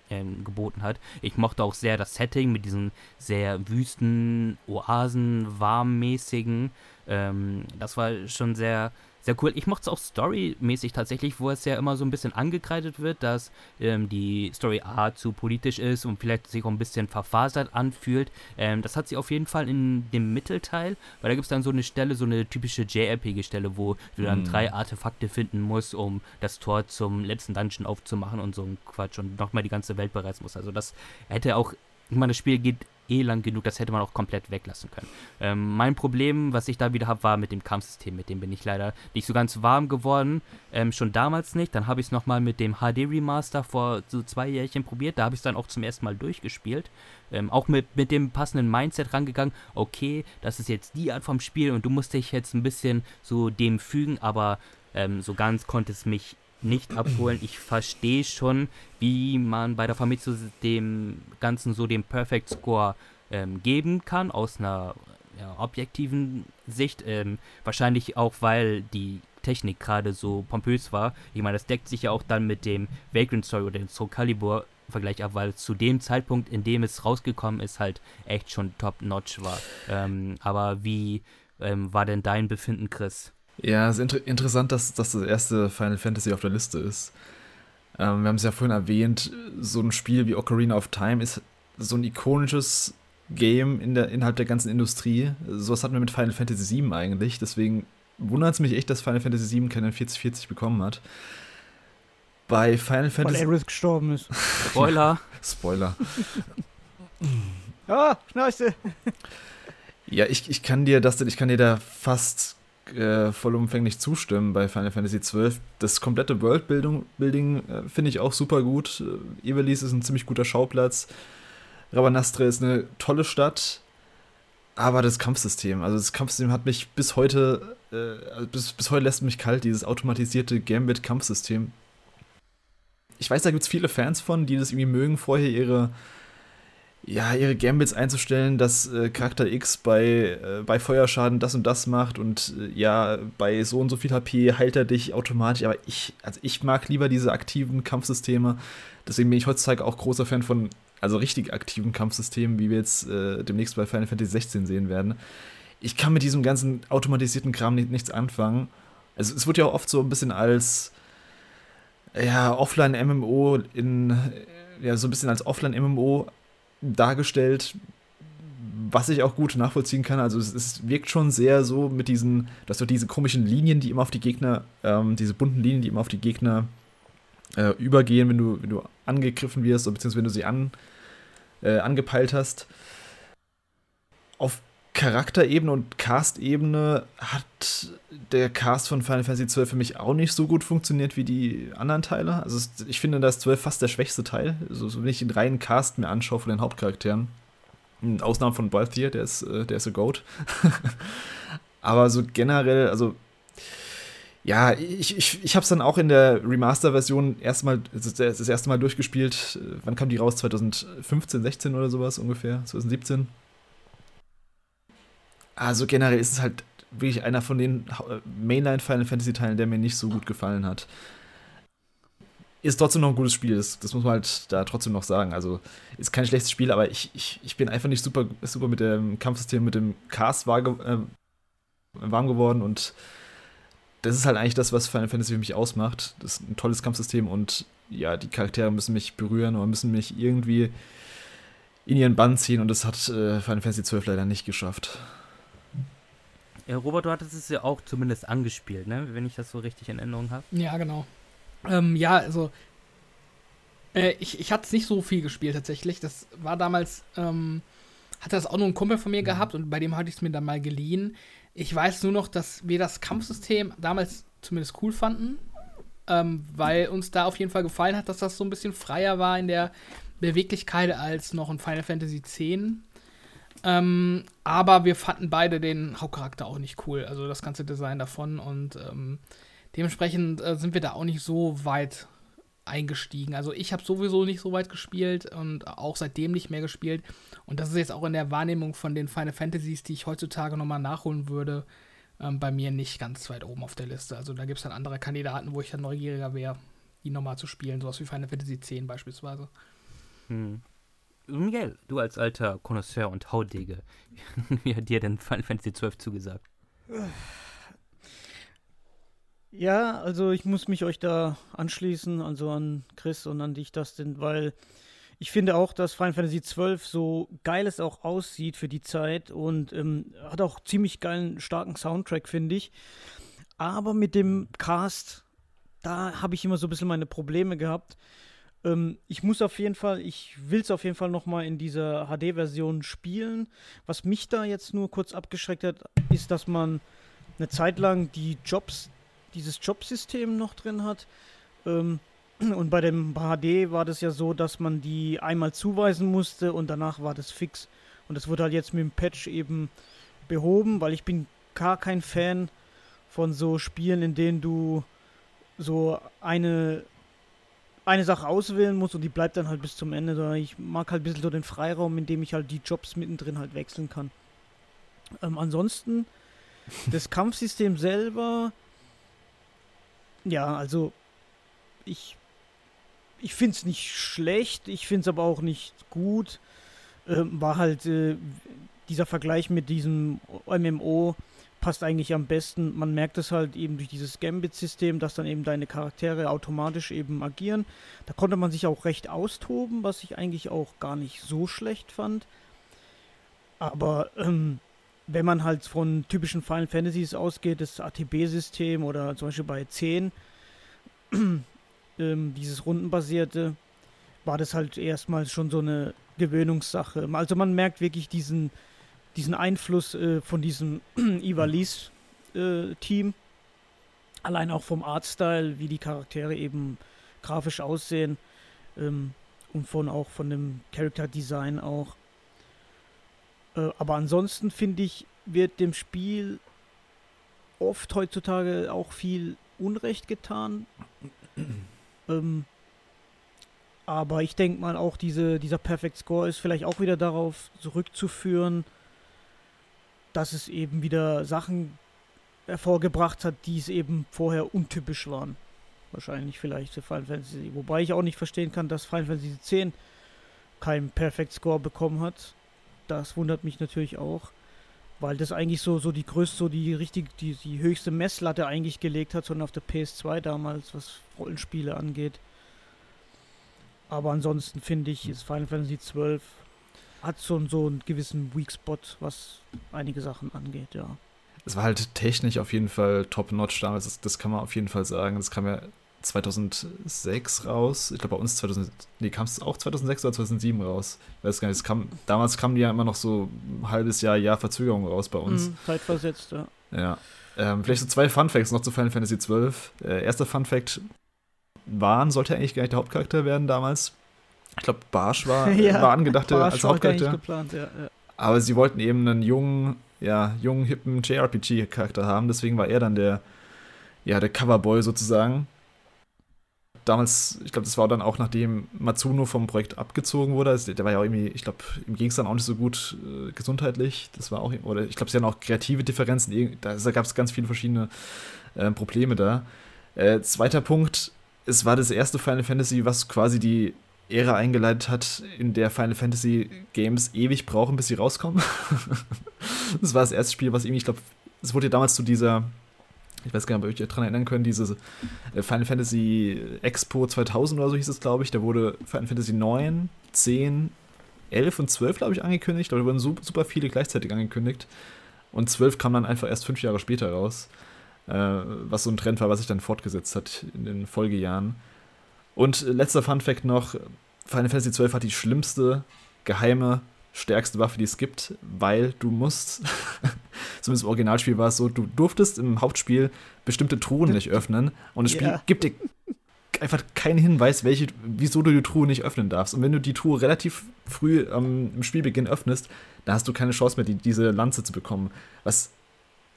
ähm, geboten hat. Ich mochte auch sehr das Setting mit diesen sehr wüsten Oasen, warmmäßigen. Ähm, das war schon sehr, sehr cool. Ich mochte es auch storymäßig tatsächlich, wo es ja immer so ein bisschen angekreidet wird, dass ähm, die Story A zu politisch ist und vielleicht sich auch ein bisschen verfasert anfühlt. Ähm, das hat sie auf jeden Fall in dem Mittelteil, weil da gibt es dann so eine Stelle, so eine typische JRPG-Stelle, wo du dann Mhm. drei Artefakte finden musst, um das Tor zum letzten Dungeon aufzumachen und so ein Quatsch und nochmal die ganze Welt bereisen musst. Also das hätte auch, ich meine, das Spiel geht eh lang genug, das hätte man auch komplett weglassen können. Ähm, mein Problem, was ich da wieder habe, war mit dem Kampfsystem. Mit dem bin ich leider nicht so ganz warm geworden. Ähm, schon damals nicht. Dann habe ich es nochmal mit dem HD-Remaster vor so zwei Jährchen probiert. Da habe ich es dann auch zum ersten Mal durchgespielt. Ähm, auch mit, mit dem passenden Mindset rangegangen. Okay, das ist jetzt die Art vom Spiel und du musst dich jetzt ein bisschen so dem fügen, aber ähm, so ganz konnte es mich nicht abholen. Ich verstehe schon, wie man bei der Famitsu dem Ganzen so den Perfect Score ähm, geben kann, aus einer ja, objektiven Sicht. Ähm, wahrscheinlich auch, weil die Technik gerade so pompös war. Ich meine, das deckt sich ja auch dann mit dem Vagrant Story oder dem Soul Calibur Vergleich ab, weil zu dem Zeitpunkt, in dem es rausgekommen ist, halt echt schon top-notch war. Ähm, aber wie ähm, war denn dein Befinden, Chris? Ja, es ist inter interessant, dass, dass das erste Final Fantasy auf der Liste ist. Ähm, wir haben es ja vorhin erwähnt, so ein Spiel wie Ocarina of Time ist so ein ikonisches Game in der, innerhalb der ganzen Industrie. Sowas hatten wir mit Final Fantasy VII eigentlich. Deswegen wundert es mich echt, dass Final Fantasy VII keine 4040 bekommen hat. Bei Final Weil Fantasy. Aerith gestorben ist. Spoiler. Spoiler. Ah, Schnauze. Ja, ich, ich kann dir das, ich kann dir da fast äh, vollumfänglich zustimmen bei Final Fantasy XII. Das komplette Worldbuilding Building, äh, finde ich auch super gut. Äh, ist ein ziemlich guter Schauplatz. Rabanastre ist eine tolle Stadt. Aber das Kampfsystem, also das Kampfsystem hat mich bis heute, äh, also bis, bis heute lässt mich kalt, dieses automatisierte Gambit-Kampfsystem. ich weiß, da gibt es viele Fans von, die das irgendwie mögen, vorher ihre, ja, ihre Gambits einzustellen, dass äh, Charakter X bei, äh, bei Feuerschaden das und das macht und äh, ja, bei so und so viel HP heilt er dich automatisch. Aber ich, also ich mag lieber diese aktiven Kampfsysteme. Deswegen bin ich heutzutage auch großer Fan von also richtig aktiven Kampfsystemen, wie wir jetzt äh, demnächst bei Final Fantasy 16 sehen werden. Ich kann mit diesem ganzen automatisierten Kram nicht, nichts anfangen. Also es wird ja auch oft so ein bisschen als ja, Offline-MMO in ja, so ein bisschen als Offline-MMO dargestellt, was ich auch gut nachvollziehen kann. Also es, es, wirkt schon sehr so mit diesen, dass du diese komischen Linien, die immer auf die Gegner, ähm, diese bunten Linien, die immer auf die Gegner äh, übergehen, wenn du, wenn du angegriffen wirst, beziehungsweise wenn du sie an, äh, angepeilt hast. Auf Charakterebene und Cast-Ebene hat der Cast von Final Fantasy XII für mich auch nicht so gut funktioniert wie die anderen Teile. Also ich finde, da ist 12 fast der schwächste Teil. Also wenn ich den reinen Cast mir anschaue von den Hauptcharakteren. Ausnahme von Balthier, der ist, äh, der ist a Goat. Aber so generell, also ja, ich, ich, ich habe es dann auch in der Remaster-Version erstmal das, das erste Mal durchgespielt. Wann kam die raus? 2015, 16 oder sowas ungefähr? 2017? Also generell ist es halt wirklich einer von den Mainline Final Fantasy Teilen, der mir nicht so gut gefallen hat. Ist trotzdem noch ein gutes Spiel, das, das muss man halt da trotzdem noch sagen. Also ist kein schlechtes Spiel, aber ich, ich, ich bin einfach nicht super, super mit dem Kampfsystem, mit dem Cast war, äh, warm geworden und das ist halt eigentlich das, was Final Fantasy für mich ausmacht. Das ist ein tolles Kampfsystem und ja, die Charaktere müssen mich berühren oder müssen mich irgendwie in ihren Bann ziehen und das hat äh, Final Fantasy XII leider nicht geschafft. Ja, Robert, du hattest es ja auch zumindest angespielt, ne? wenn ich das so richtig in Erinnerung habe. Ja, genau. Ähm, ja, also äh, ich, ich hatte es nicht so viel gespielt tatsächlich. Das war damals, ähm, hatte das auch nur ein Kumpel von mir mhm. gehabt und bei dem hatte ich es mir dann mal geliehen. Ich weiß nur noch, dass wir das Kampfsystem damals zumindest cool fanden, ähm, weil uns da auf jeden Fall gefallen hat, dass das so ein bisschen freier war in der Beweglichkeit als noch in Final Fantasy X. Ähm, aber wir fanden beide den Hauptcharakter auch nicht cool, also das ganze Design davon und ähm, dementsprechend äh, sind wir da auch nicht so weit eingestiegen. Also ich habe sowieso nicht so weit gespielt und auch seitdem nicht mehr gespielt. Und das ist jetzt auch in der Wahrnehmung von den Final Fantasies, die ich heutzutage nochmal nachholen würde, ähm, bei mir nicht ganz weit oben auf der Liste. Also da gibt es dann andere Kandidaten, wo ich dann neugieriger wäre, die nochmal zu spielen, sowas wie Final Fantasy X beispielsweise. Hm. Miguel, du als alter Connoisseur und Haudege, wie hat dir denn Final Fantasy XII zugesagt? Ja, also ich muss mich euch da anschließen, also an Chris und an dich, Dustin, weil ich finde auch, dass Final Fantasy XII so geil es auch aussieht für die Zeit und ähm, hat auch ziemlich geilen, starken Soundtrack, finde ich. Aber mit dem Cast, da habe ich immer so ein bisschen meine Probleme gehabt. Ähm, ich muss auf jeden Fall, ich will es auf jeden Fall nochmal in dieser HD-Version spielen. Was mich da jetzt nur kurz abgeschreckt hat, ist, dass man eine Zeit lang die Jobs, dieses Jobsystem noch drin hat. Ähm, und bei dem HD war das ja so, dass man die einmal zuweisen musste und danach war das fix. Und das wurde halt jetzt mit dem Patch eben behoben, weil ich bin gar kein Fan von so Spielen, in denen du so eine eine Sache auswählen muss und die bleibt dann halt bis zum Ende, sondern ich mag halt ein bisschen so den Freiraum, in dem ich halt die Jobs mittendrin halt wechseln kann. Ähm, ansonsten, das Kampfsystem selber, ja, also ich, ich finde es nicht schlecht, ich finde es aber auch nicht gut. Ähm, war halt äh, dieser Vergleich mit diesem MMO passt eigentlich am besten. Man merkt es halt eben durch dieses Gambit-System, dass dann eben deine Charaktere automatisch eben agieren. Da konnte man sich auch recht austoben, was ich eigentlich auch gar nicht so schlecht fand. Aber ähm, wenn man halt von typischen Final Fantasies ausgeht, das ATB-System oder zum Beispiel bei 10, ähm, dieses rundenbasierte, war das halt erstmal schon so eine Gewöhnungssache. Also man merkt wirklich diesen diesen Einfluss äh, von diesem Ivalice-Team. Äh, Allein auch vom Artstyle, wie die Charaktere eben grafisch aussehen. Ähm, und von auch von dem Character Design auch. Äh, aber ansonsten finde ich, wird dem Spiel oft heutzutage auch viel Unrecht getan. ähm, Aber ich denke mal auch, diese, dieser Perfect Score ist vielleicht auch wieder darauf zurückzuführen, dass es eben wieder Sachen hervorgebracht hat, die es eben vorher untypisch waren. Wahrscheinlich vielleicht für Final Fantasy. Wobei ich auch nicht verstehen kann, dass Final Fantasy X keinen Perfect Score bekommen hat. Das wundert mich natürlich auch. Weil das eigentlich so, so die größte, so die richtig, die, die höchste Messlatte eigentlich gelegt hat, sondern auf der PS2 damals, was Rollenspiele angeht. Aber ansonsten finde ich, ist Final Fantasy XII hat so, so einen gewissen Weak Spot, was einige Sachen angeht, ja. Es war halt technisch auf jeden Fall top-notch damals, das, das, kann man auf jeden Fall sagen. Das kam ja 2006 raus. Ich glaube, bei uns 2000, nee, kam es auch 2006 oder 2007 raus. Ich weiß gar nicht, kam, damals kamen die ja immer noch so ein halbes Jahr, Jahr Verzögerung raus bei uns. Mm, zeitversetzt, ja. Ja. Ähm, vielleicht so zwei Fun Facts noch zu Final Fantasy XII. Äh, erster Fun Fact: Waren sollte eigentlich gar nicht der Hauptcharakter werden damals. Ich glaube, Barsch war, ja, war angedacht als Hauptcharakter. Geplant, ja, ja. Aber sie wollten eben einen jungen, ja, jungen, hippen JRPG-Charakter haben, deswegen war er dann der, ja, der Coverboy sozusagen. Damals, ich glaube, das war dann auch nachdem Matsuno vom Projekt abgezogen wurde. Also, der war ja auch irgendwie, ich glaube, im ging es dann auch nicht so gut äh, gesundheitlich. Das war auch, oder ich glaube, sie hatten auch kreative Differenzen. Da, da gab es ganz viele verschiedene äh, Probleme da. Äh, zweiter Punkt, es war das erste Final Fantasy, was quasi die Ära eingeleitet hat, in der Final Fantasy Games ewig brauchen, bis sie rauskommen. das war das erste Spiel, was irgendwie, ich glaube, es wurde ja damals zu dieser, ich weiß gar nicht, ob ihr euch daran erinnern könnt, diese äh, Final Fantasy Expo 2000 oder so hieß es, glaube ich. Da wurde Final Fantasy 9, 10, 11 und 12, glaube ich, angekündigt. Da wurden super viele gleichzeitig angekündigt. Und 12 kam dann einfach erst fünf Jahre später raus. Äh, was so ein Trend war, was sich dann fortgesetzt hat in den Folgejahren. Und letzter Fun Fact noch: Final Fantasy XII hat die schlimmste, geheime, stärkste Waffe, die es gibt, weil du musst, zumindest im Originalspiel war es so, du durftest im Hauptspiel bestimmte Truhen nicht öffnen und das Spiel yeah. gibt dir einfach keinen Hinweis, welche, wieso du die Truhe nicht öffnen darfst. Und wenn du die Truhe relativ früh ähm, im Spielbeginn öffnest, dann hast du keine Chance mehr, die, diese Lanze zu bekommen. Was.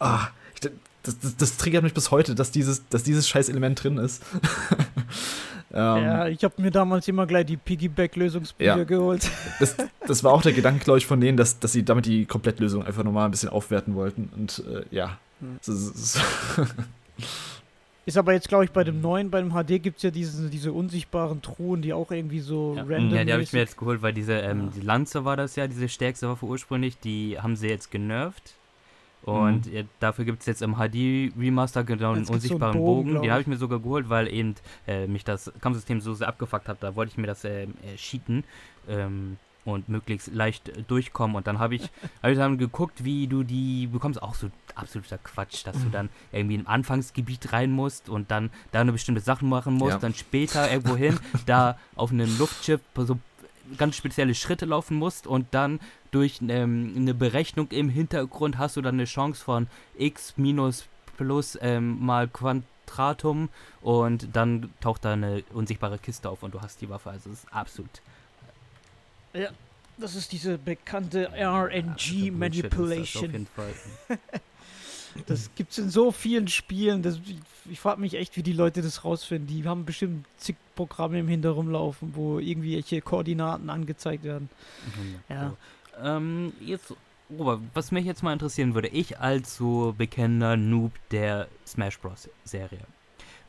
Ah, ich, das, das, das, triggert mich bis heute, dass dieses, dass dieses scheiß Element drin ist. Ähm, ja, ich habe mir damals immer gleich die Piggyback-Lösungsbücher ja. geholt. Das, das, war auch der Gedanke, glaube ich, von denen, dass, dass sie damit die Komplettlösung einfach nochmal ein bisschen aufwerten wollten. Und äh, ja. Hm. Ist, ist aber jetzt, glaube ich, bei dem neuen, bei dem HD gibt es ja diese, diese unsichtbaren Truhen, die auch irgendwie so ja. random Ja, die habe ich mir jetzt geholt, weil diese ähm, ja. die Lanze war das ja, diese stärkste Waffe ursprünglich, die haben sie jetzt genervt. Und mhm. dafür gibt es jetzt im HD-Remaster genau einen unsichtbaren so einen Bogen. Bogen. Den habe ich mir sogar geholt, weil eben äh, mich das Kampfsystem so sehr abgefuckt hat. Da wollte ich mir das äh, äh, cheaten ähm, und möglichst leicht äh, durchkommen. Und dann habe ich, hab ich dann geguckt, wie du die bekommst. Auch so absoluter Quatsch, dass du dann irgendwie im Anfangsgebiet rein musst und dann da eine bestimmte Sachen machen musst. Ja. Dann später irgendwo hin, da auf einem Luftschiff so ganz spezielle Schritte laufen musst und dann durch ähm, eine Berechnung im Hintergrund hast du dann eine Chance von x minus plus ähm, mal Quadratum und dann taucht da eine unsichtbare Kiste auf und du hast die Waffe. Also es ist absolut. Ja, das ist diese bekannte RNG Manipulation. auf jeden Fall. Das gibt es in so vielen Spielen. Das, ich, ich frage mich echt, wie die Leute das rausfinden. Die haben bestimmt zig Programme im Hintergrund laufen, wo irgendwelche Koordinaten angezeigt werden. Mhm, ja. So. Ähm, jetzt, Robert, was mich jetzt mal interessieren würde, ich als so bekennender Noob der Smash Bros. Serie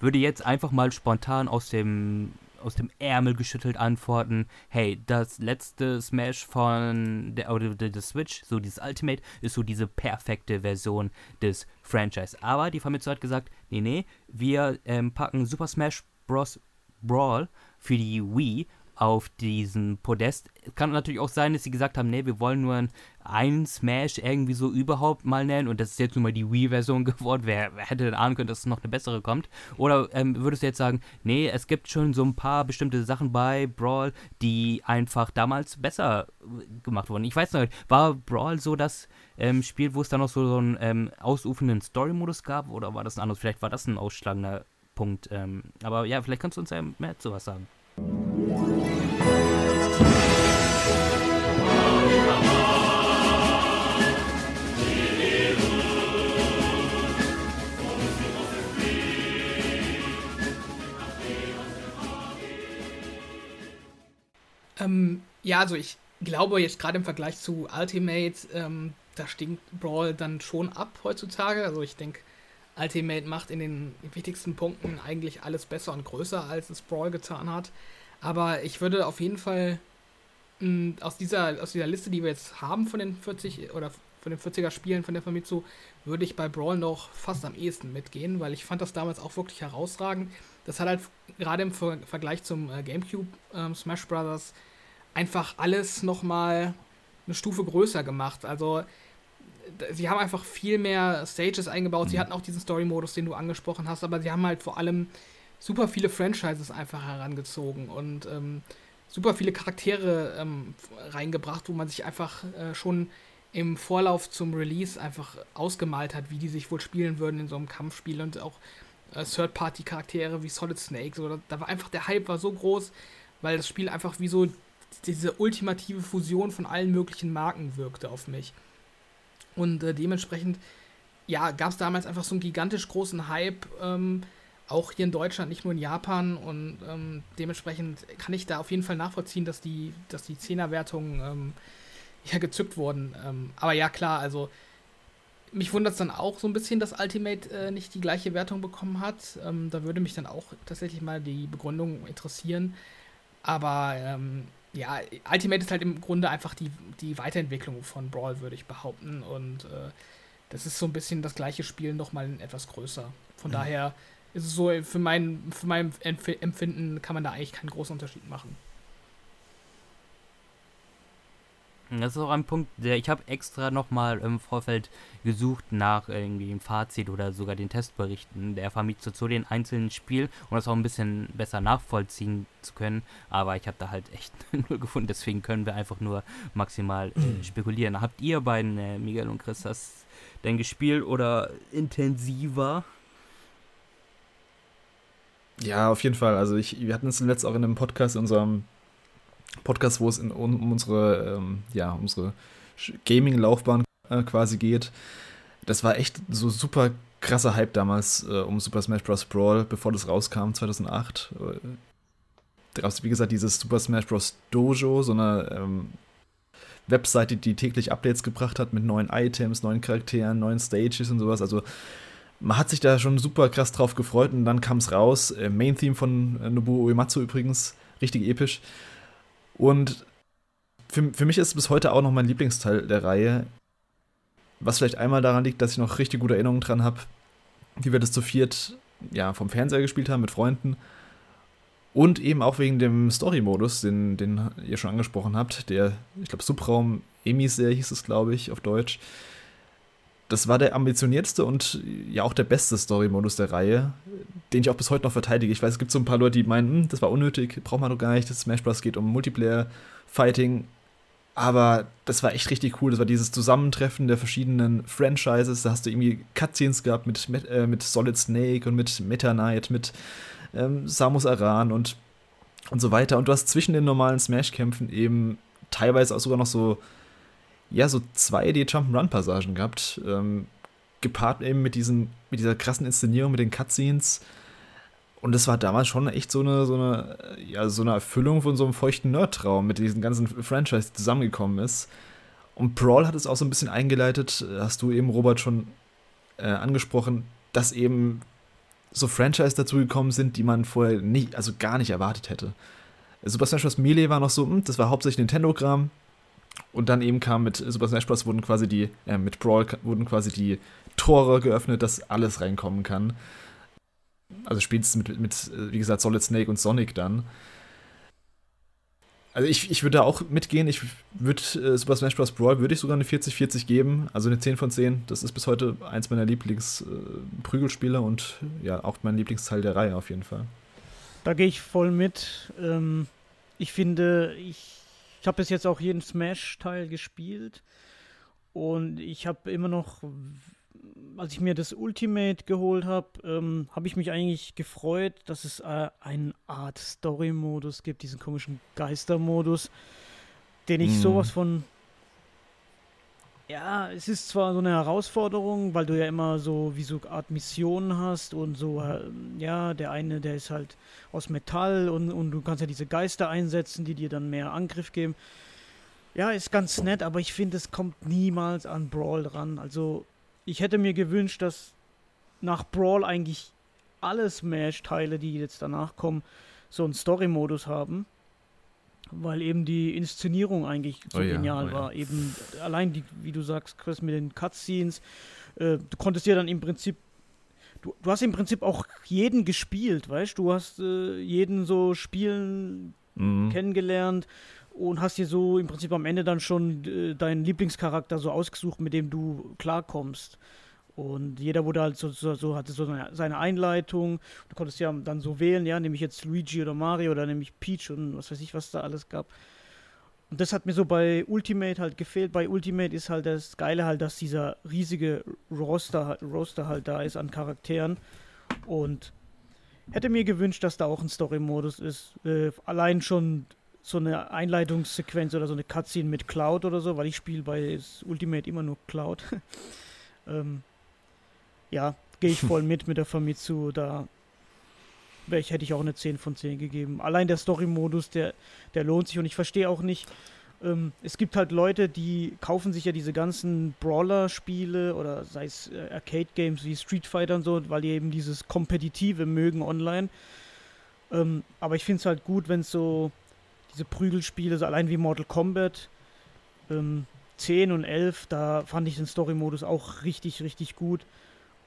würde jetzt einfach mal spontan aus dem aus dem Ärmel geschüttelt antworten, hey, das letzte Smash von der, oder der, der Switch, so dieses Ultimate, ist so diese perfekte Version des Franchise. Aber die Famitsu hat gesagt, nee, nee, wir ähm, packen Super Smash Bros. Brawl für die Wii auf diesen Podest. Kann natürlich auch sein, dass sie gesagt haben, nee, wir wollen nur einen Smash irgendwie so überhaupt mal nennen und das ist jetzt nun mal die Wii-Version geworden. Wer, wer, hätte denn ahnen können, dass es noch eine bessere kommt? Oder ähm, würdest du jetzt sagen, nee, es gibt schon so ein paar bestimmte Sachen bei Brawl, die einfach damals besser gemacht wurden. Ich weiß noch nicht, war Brawl so das ähm, Spiel, wo es dann noch so, so einen ähm, ausufernden Story-Modus gab oder war das ein anderes? Vielleicht war das ein ausschlagender Punkt. Ähm, aber ja, vielleicht kannst du uns ja mehr zu was sagen. Ähm, ja, also ich glaube jetzt gerade im Vergleich zu Ultimate, ähm, da stinkt Brawl dann schon ab heutzutage. Also ich denke, Ultimate macht in den wichtigsten Punkten eigentlich alles besser und größer, als es Brawl getan hat. Aber ich würde auf jeden Fall mh, hm, aus, dieser, aus dieser Liste, die wir jetzt haben von den 40 oder von den 40er Spielen von der Famitsu, würde ich bei Brawl noch fast am ehesten mitgehen, weil ich fand das damals auch wirklich herausragend. Das hat halt gerade im Ver Vergleich zum äh, GameCube ähm, Smash Bros. einfach alles nochmal eine Stufe größer gemacht. Also sie haben einfach viel mehr Stages eingebaut. Sie mhm. hatten auch diesen Story-Modus, den du angesprochen hast, aber sie haben halt vor allem super viele Franchises einfach herangezogen und ähm, super viele Charaktere ähm, reingebracht, wo man sich einfach äh, schon im Vorlauf zum Release einfach ausgemalt hat, wie die sich wohl spielen würden in so einem Kampfspiel und auch äh, Third-Party-Charaktere wie Solid Snake. So, da war einfach der Hype war so groß, weil das Spiel einfach wie so diese ultimative Fusion von allen möglichen Marken wirkte auf mich. Und äh, dementsprechend, ja, gab es damals einfach so einen gigantisch großen Hype, ähm, auch hier in Deutschland, nicht nur in Japan. Und ähm, dementsprechend kann ich da auf jeden Fall nachvollziehen, dass die, dass die Zehnerwertungen ähm, ja gezückt wurden. Ähm, aber ja, klar, also mich wundert es dann auch so ein bisschen, dass Ultimate äh, nicht die gleiche Wertung bekommen hat. Ähm, da würde mich dann auch tatsächlich mal die Begründung interessieren. Aber ähm, ja, Ultimate ist halt im Grunde einfach die, die Weiterentwicklung von Brawl, würde ich behaupten. Und äh, das ist so ein bisschen das gleiche Spiel nochmal etwas größer. Von mhm. daher ist es so, für mein, für mein Empfinden kann man da eigentlich keinen großen Unterschied machen. Das ist auch ein Punkt, der ich habe extra nochmal im Vorfeld gesucht nach irgendwie dem Fazit oder sogar den Testberichten der Famitsu zu den einzelnen Spielen, um das auch ein bisschen besser nachvollziehen zu können. Aber ich habe da halt echt nur gefunden, deswegen können wir einfach nur maximal äh, spekulieren. Habt ihr beiden, äh, Miguel und Chris, das denn gespielt oder intensiver? Ja, auf jeden Fall. Also ich, wir hatten es zuletzt auch in einem Podcast in unserem Podcast, wo es in, um, um unsere, ähm, ja, unsere Gaming-Laufbahn äh, quasi geht. Das war echt so super krasser Hype damals äh, um Super Smash Bros. Brawl, bevor das rauskam, 2008. Äh, wie gesagt, dieses Super Smash Bros. Dojo, so eine ähm, Webseite, die täglich Updates gebracht hat mit neuen Items, neuen Charakteren, neuen Stages und sowas. Also man hat sich da schon super krass drauf gefreut und dann kam es raus. Äh, Main Theme von äh, Nobuo Uematsu übrigens, richtig episch. Und für, für mich ist es bis heute auch noch mein Lieblingsteil der Reihe. Was vielleicht einmal daran liegt, dass ich noch richtig gute Erinnerungen dran habe, wie wir das zu viert ja, vom Fernseher gespielt haben mit Freunden. Und eben auch wegen dem Story-Modus, den, den ihr schon angesprochen habt, der, ich glaube, Subraum Emissär hieß es, glaube ich, auf Deutsch. Das war der ambitioniertste und ja auch der beste Story-Modus der Reihe, den ich auch bis heute noch verteidige. Ich weiß, es gibt so ein paar Leute, die meinen, hm, das war unnötig, braucht man doch gar nicht. Das Smash Bros. geht um Multiplayer-Fighting. Aber das war echt richtig cool. Das war dieses Zusammentreffen der verschiedenen Franchises. Da hast du irgendwie Cutscenes gehabt mit, äh, mit Solid Snake und mit Meta Knight, mit ähm, Samus Aran und, und so weiter. Und du hast zwischen den normalen Smash-Kämpfen eben teilweise auch sogar noch so ja, so 2D-Jump'n'Run-Passagen gehabt. Ähm, gepaart eben mit, diesen, mit dieser krassen Inszenierung, mit den Cutscenes. Und das war damals schon echt so eine, so eine, ja, so eine Erfüllung von so einem feuchten Nerd-Traum mit diesen ganzen Franchise, die zusammengekommen ist. Und Brawl hat es auch so ein bisschen eingeleitet, hast du eben, Robert, schon äh, angesprochen, dass eben so Franchise dazugekommen sind, die man vorher nicht, also gar nicht erwartet hätte. Super Smash Bros. Melee war noch so, hm, das war hauptsächlich Nintendo-Gramm, und dann eben kam mit Super Smash Bros. wurden quasi die, äh, mit Brawl wurden quasi die Tore geöffnet, dass alles reinkommen kann. Also spielst mit, mit, wie gesagt, Solid Snake und Sonic dann. Also ich, ich würde da auch mitgehen. Ich würde äh, Super Smash Bros. Brawl würde ich sogar eine 40-40 geben. Also eine 10 von 10. Das ist bis heute eins meiner Lieblings-Prügelspiele äh, und ja, auch mein Lieblingsteil der Reihe auf jeden Fall. Da gehe ich voll mit. Ähm, ich finde, ich ich habe bis jetzt auch jeden Smash-Teil gespielt und ich habe immer noch, als ich mir das Ultimate geholt habe, ähm, habe ich mich eigentlich gefreut, dass es äh, eine Art Story-Modus gibt, diesen komischen Geister-Modus, den ich mm. sowas von Ja, es ist zwar so eine Herausforderung, weil du ja immer so wie so Art Missionen hast und so, äh, ja, der eine, der ist halt aus Metall und, und du kannst ja diese Geister einsetzen, die dir dann mehr Angriff geben. Ja, ist ganz nett, aber ich finde, es kommt niemals an Brawl dran. Also, ich hätte mir gewünscht, dass nach Brawl eigentlich alle Smash-Teile, die jetzt danach kommen, so einen Story-Modus haben weil eben die Inszenierung eigentlich so oh ja, genial oh ja. war. Eben allein die, wie du sagst, Chris, mit den Cutscenes, äh, du konntest dir dann im Prinzip, du, du hast im Prinzip auch jeden gespielt, weißt du, hast äh, jeden so spielen Mhm. kennengelernt und hast dir so im Prinzip am Ende dann schon äh, deinen Lieblingscharakter so ausgesucht, mit dem du klarkommst. Und jeder wurde halt so, so, so hatte so seine, Einleitung. Du konntest ja dann so wählen, ja, nehme ich jetzt Luigi oder Mario oder nehme ich Peach und was weiß ich, was da alles gab. Und das hat mir so bei Ultimate halt gefehlt. Bei Ultimate ist halt das Geile halt, dass dieser riesige Roster, Roster halt da ist an Charakteren. Und hätte mir gewünscht, dass da auch ein Story-Modus ist. Äh, allein schon so eine Einleitungssequenz oder so eine Cutscene mit Cloud oder so, weil ich spiele bei Ultimate immer nur Cloud. ähm, ja, gehe ich voll mit mit der Famitsu. Da ich, hätte ich auch eine 10 von 10 gegeben. Allein der Story-Modus, der, der lohnt sich und ich verstehe auch nicht. Ähm, es gibt halt Leute, die kaufen sich ja diese ganzen Brawler-Spiele oder sei es äh, Arcade-Games wie Street Fighter und so, weil die eben dieses Kompetitive mögen online. Ähm, aber ich finde es halt gut, wenn es so diese Prügelspiele, so allein wie Mortal Kombat, ähm, 10 und 11, da fand ich den Story-Modus auch richtig, richtig gut.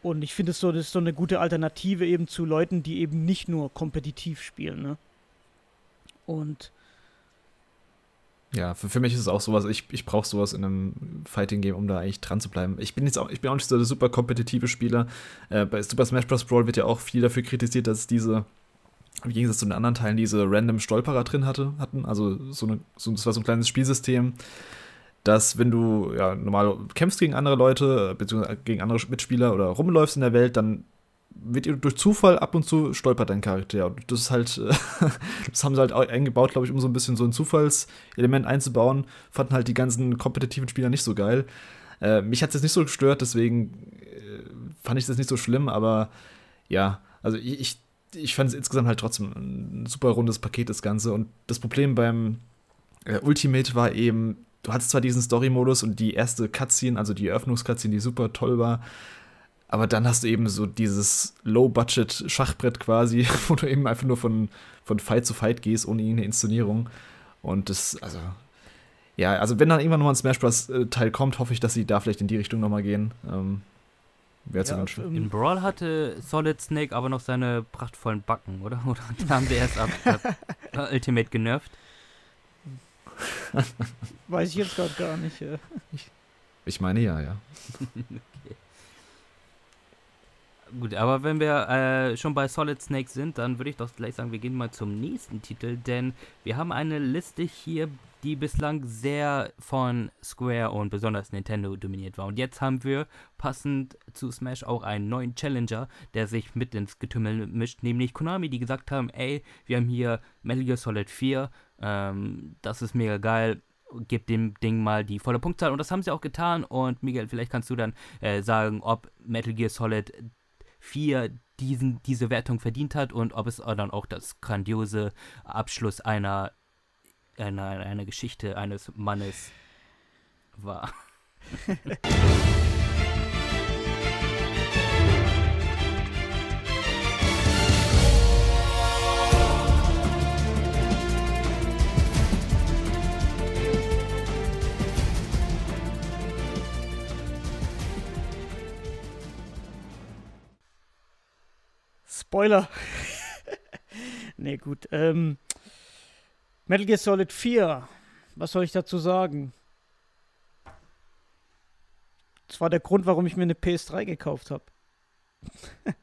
Und ich finde es so, das ist so eine gute Alternative eben zu Leuten, die eben nicht nur kompetitiv spielen, ne? Und Ja, für, für mich ist es auch sowas, ich, ich brauche sowas in einem Fighting-Game, um da eigentlich dran zu bleiben. Ich bin jetzt auch, ich bin auch nicht so der super kompetitive Spieler. Äh, bei Super Smash Bros. Brawl wird ja auch viel dafür kritisiert, dass es diese, im Gegensatz zu den anderen Teilen, diese random Stolperer drin hatte, hatten. Also so eine, so, das war so ein kleines Spielsystem, dass wenn du ja normal kämpfst gegen andere Leute, äh, beziehungsweise gegen andere Mitspieler oder rumläufst in der Welt, dann wird dir durch Zufall ab und zu stolpert dein Charakter. Und das ist halt, das haben sie halt auch eingebaut, glaube ich, um so ein bisschen so ein Zufallselement einzubauen. Fanden halt die ganzen kompetitiven Spieler nicht so geil. Äh, mich hat es jetzt nicht so gestört, deswegen äh, fand ich das nicht so schlimm, aber ja, also ich, ich, ich fand es insgesamt halt trotzdem ein super rundes Paket, das Ganze. Und das Problem beim äh, Ultimate war eben, du hattest zwar diesen Story-Modus und die erste Cutscene, also die Eröffnungs-Cutscene, die super toll war, aber dann hast du eben so dieses Low-Budget-Schachbrett quasi, wo du eben einfach nur von, von Fight zu Fight gehst, ohne irgendeine Inszenierung. Und das, also, ja, also wenn dann irgendwann nochmal ein Smash Bros. äh, Teil kommt, hoffe ich, dass sie da vielleicht in die Richtung nochmal gehen. Ähm, Wäre zu ja, wünschen. ähm, In Brawl hatte Solid Snake aber noch seine prachtvollen Backen, oder? Oder haben sie erst ab, ab äh, Ultimate genervt? weiß ich jetzt gerade gar nicht. Äh. Ich meine ja, ja. Gut, aber wenn wir äh, schon bei Solid Snake sind, dann würde ich doch gleich sagen, wir gehen mal zum nächsten Titel, denn wir haben eine Liste hier, die bislang sehr von Square und besonders Nintendo dominiert war. Und jetzt haben wir passend zu Smash auch einen neuen Challenger, der sich mit ins Getümmel mischt, nämlich Konami, die gesagt haben, ey, wir haben hier Metal Gear Solid 4, ähm, das ist mega geil, gib dem Ding mal die volle Punktzahl. Und das haben sie auch getan. Und Miguel, vielleicht kannst du dann äh, sagen, ob Metal Gear Solid 4 diesen, diese Wertung verdient hat und ob es dann auch das grandiose Abschluss einer, einer, einer Geschichte eines Mannes war. Spoiler. nee, gut. Ähm, Metal Gear Solid 4. Was soll ich dazu sagen? Das war der Grund, warum ich mir eine PS3 gekauft habe.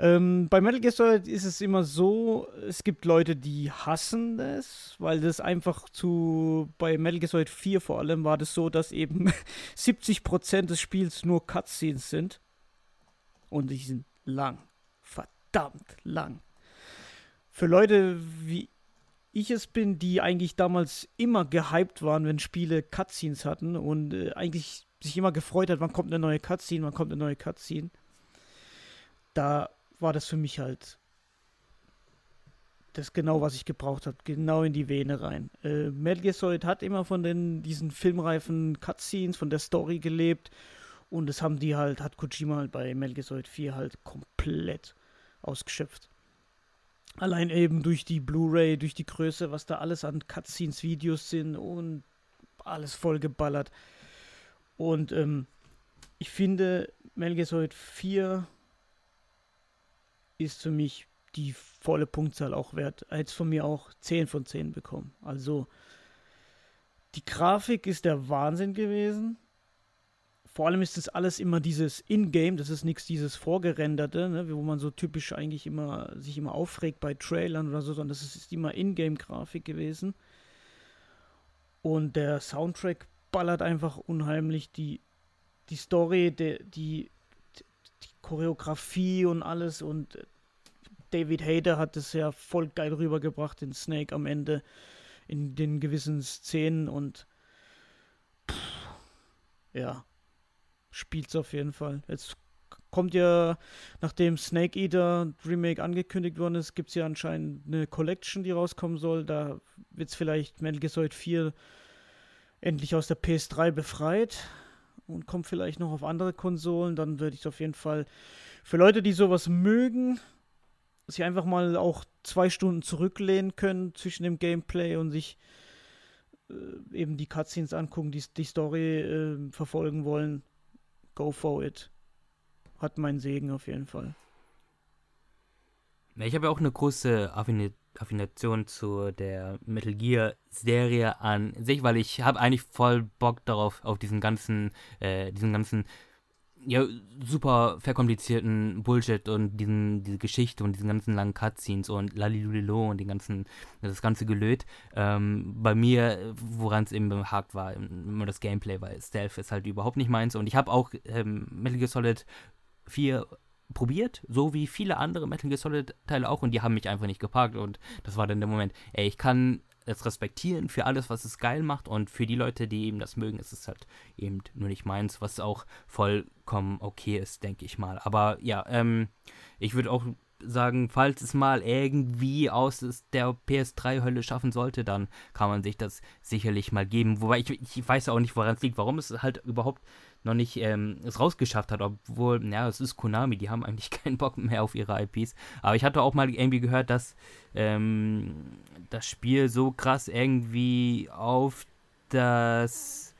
ähm, bei Metal Gear Solid ist es immer so, es gibt Leute, die hassen das, weil das einfach zu, bei Metal Gear Solid 4 vor allem war das so, dass eben 70% des Spiels nur Cutscenes sind. Und die sind lang verdammt lang. Für Leute wie ich es bin, die eigentlich damals immer gehypt waren, wenn Spiele Cutscenes hatten und äh, eigentlich sich immer gefreut hat, wann kommt eine neue Cutscene, wann kommt eine neue Cutscene. Da war das für mich halt das genau, was ich gebraucht habe, genau in die Vene rein. Äh, Metal Gear Solid hat immer von den, diesen filmreifen Cutscenes, von der Story gelebt und das haben die halt, hat Kojima halt bei Metal Gear Solid 4 halt komplett ausgeschöpft. Allein eben durch die Blu-ray, durch die Größe, was da alles an Cutscenes, Videos sind und alles vollgeballert. Und ähm, ich finde, Metal Gear Solid 4 ist für mich die volle Punktzahl auch wert. Er hat von mir auch 10 von 10 bekommen. Also die Grafik ist der Wahnsinn gewesen vor allem ist das alles immer dieses In-Game, das ist nichts dieses vorgerenderte, ne, wo man so typisch eigentlich immer sich immer aufregt bei Trailern oder so, sondern das ist immer In-Game-Grafik gewesen. Und der Soundtrack ballert einfach unheimlich. Die, die Story, die, die, die Choreografie und alles und David Hayter hat es ja voll geil rübergebracht, den Snake am Ende in den gewissen Szenen und pff, ja, spielt es auf jeden Fall. Jetzt kommt ja, nachdem Snake Eater Remake angekündigt worden ist, gibt es ja anscheinend eine Collection, die rauskommen soll. Da wird es vielleicht Metal Gear Solid 4 endlich aus der PS3 befreit und kommt vielleicht noch auf andere Konsolen. Dann würde ich es auf jeden Fall für Leute, die sowas mögen, sich einfach mal auch zwei Stunden zurücklehnen können zwischen dem Gameplay und sich äh, eben die Cutscenes angucken, die, die Story äh, verfolgen wollen go for it. Hat meinen Segen auf jeden Fall. Ich habe ja auch eine große Affination zu der Metal Gear Serie an sich, weil ich habe eigentlich voll Bock darauf, auf diesen ganzen, äh, diesen ganzen ja, super verkomplizierten Bullshit und diesen, diese Geschichte und diesen ganzen langen Cutscenes und Lalilulilo und den ganzen, das ganze Gelöt. Ähm, bei mir, woran es eben behagt war, immer das Gameplay, weil Stealth ist halt überhaupt nicht meins. Und ich habe auch ähm, Metal Gear Solid 4 probiert, so wie viele andere Metal Gear Solid Teile auch. Und die haben mich einfach nicht gepackt und das war dann der Moment, ey, ich kann es respektieren für alles, was es geil macht und für die Leute, die eben das mögen, ist es halt eben nur nicht meins, was auch vollkommen okay ist, denke ich mal. Aber ja, ähm, ich würde auch sagen, falls es mal irgendwie aus der PS3-Hölle schaffen sollte, dann kann man sich das sicherlich mal geben. Wobei ich, ich weiß auch nicht, woran es liegt, warum es halt überhaupt noch nicht ähm, es rausgeschafft hat, obwohl, ja, es ist Konami, die haben eigentlich keinen Bock mehr auf ihre IPs. Aber ich hatte auch mal irgendwie gehört, dass ähm, das Spiel so krass irgendwie auf das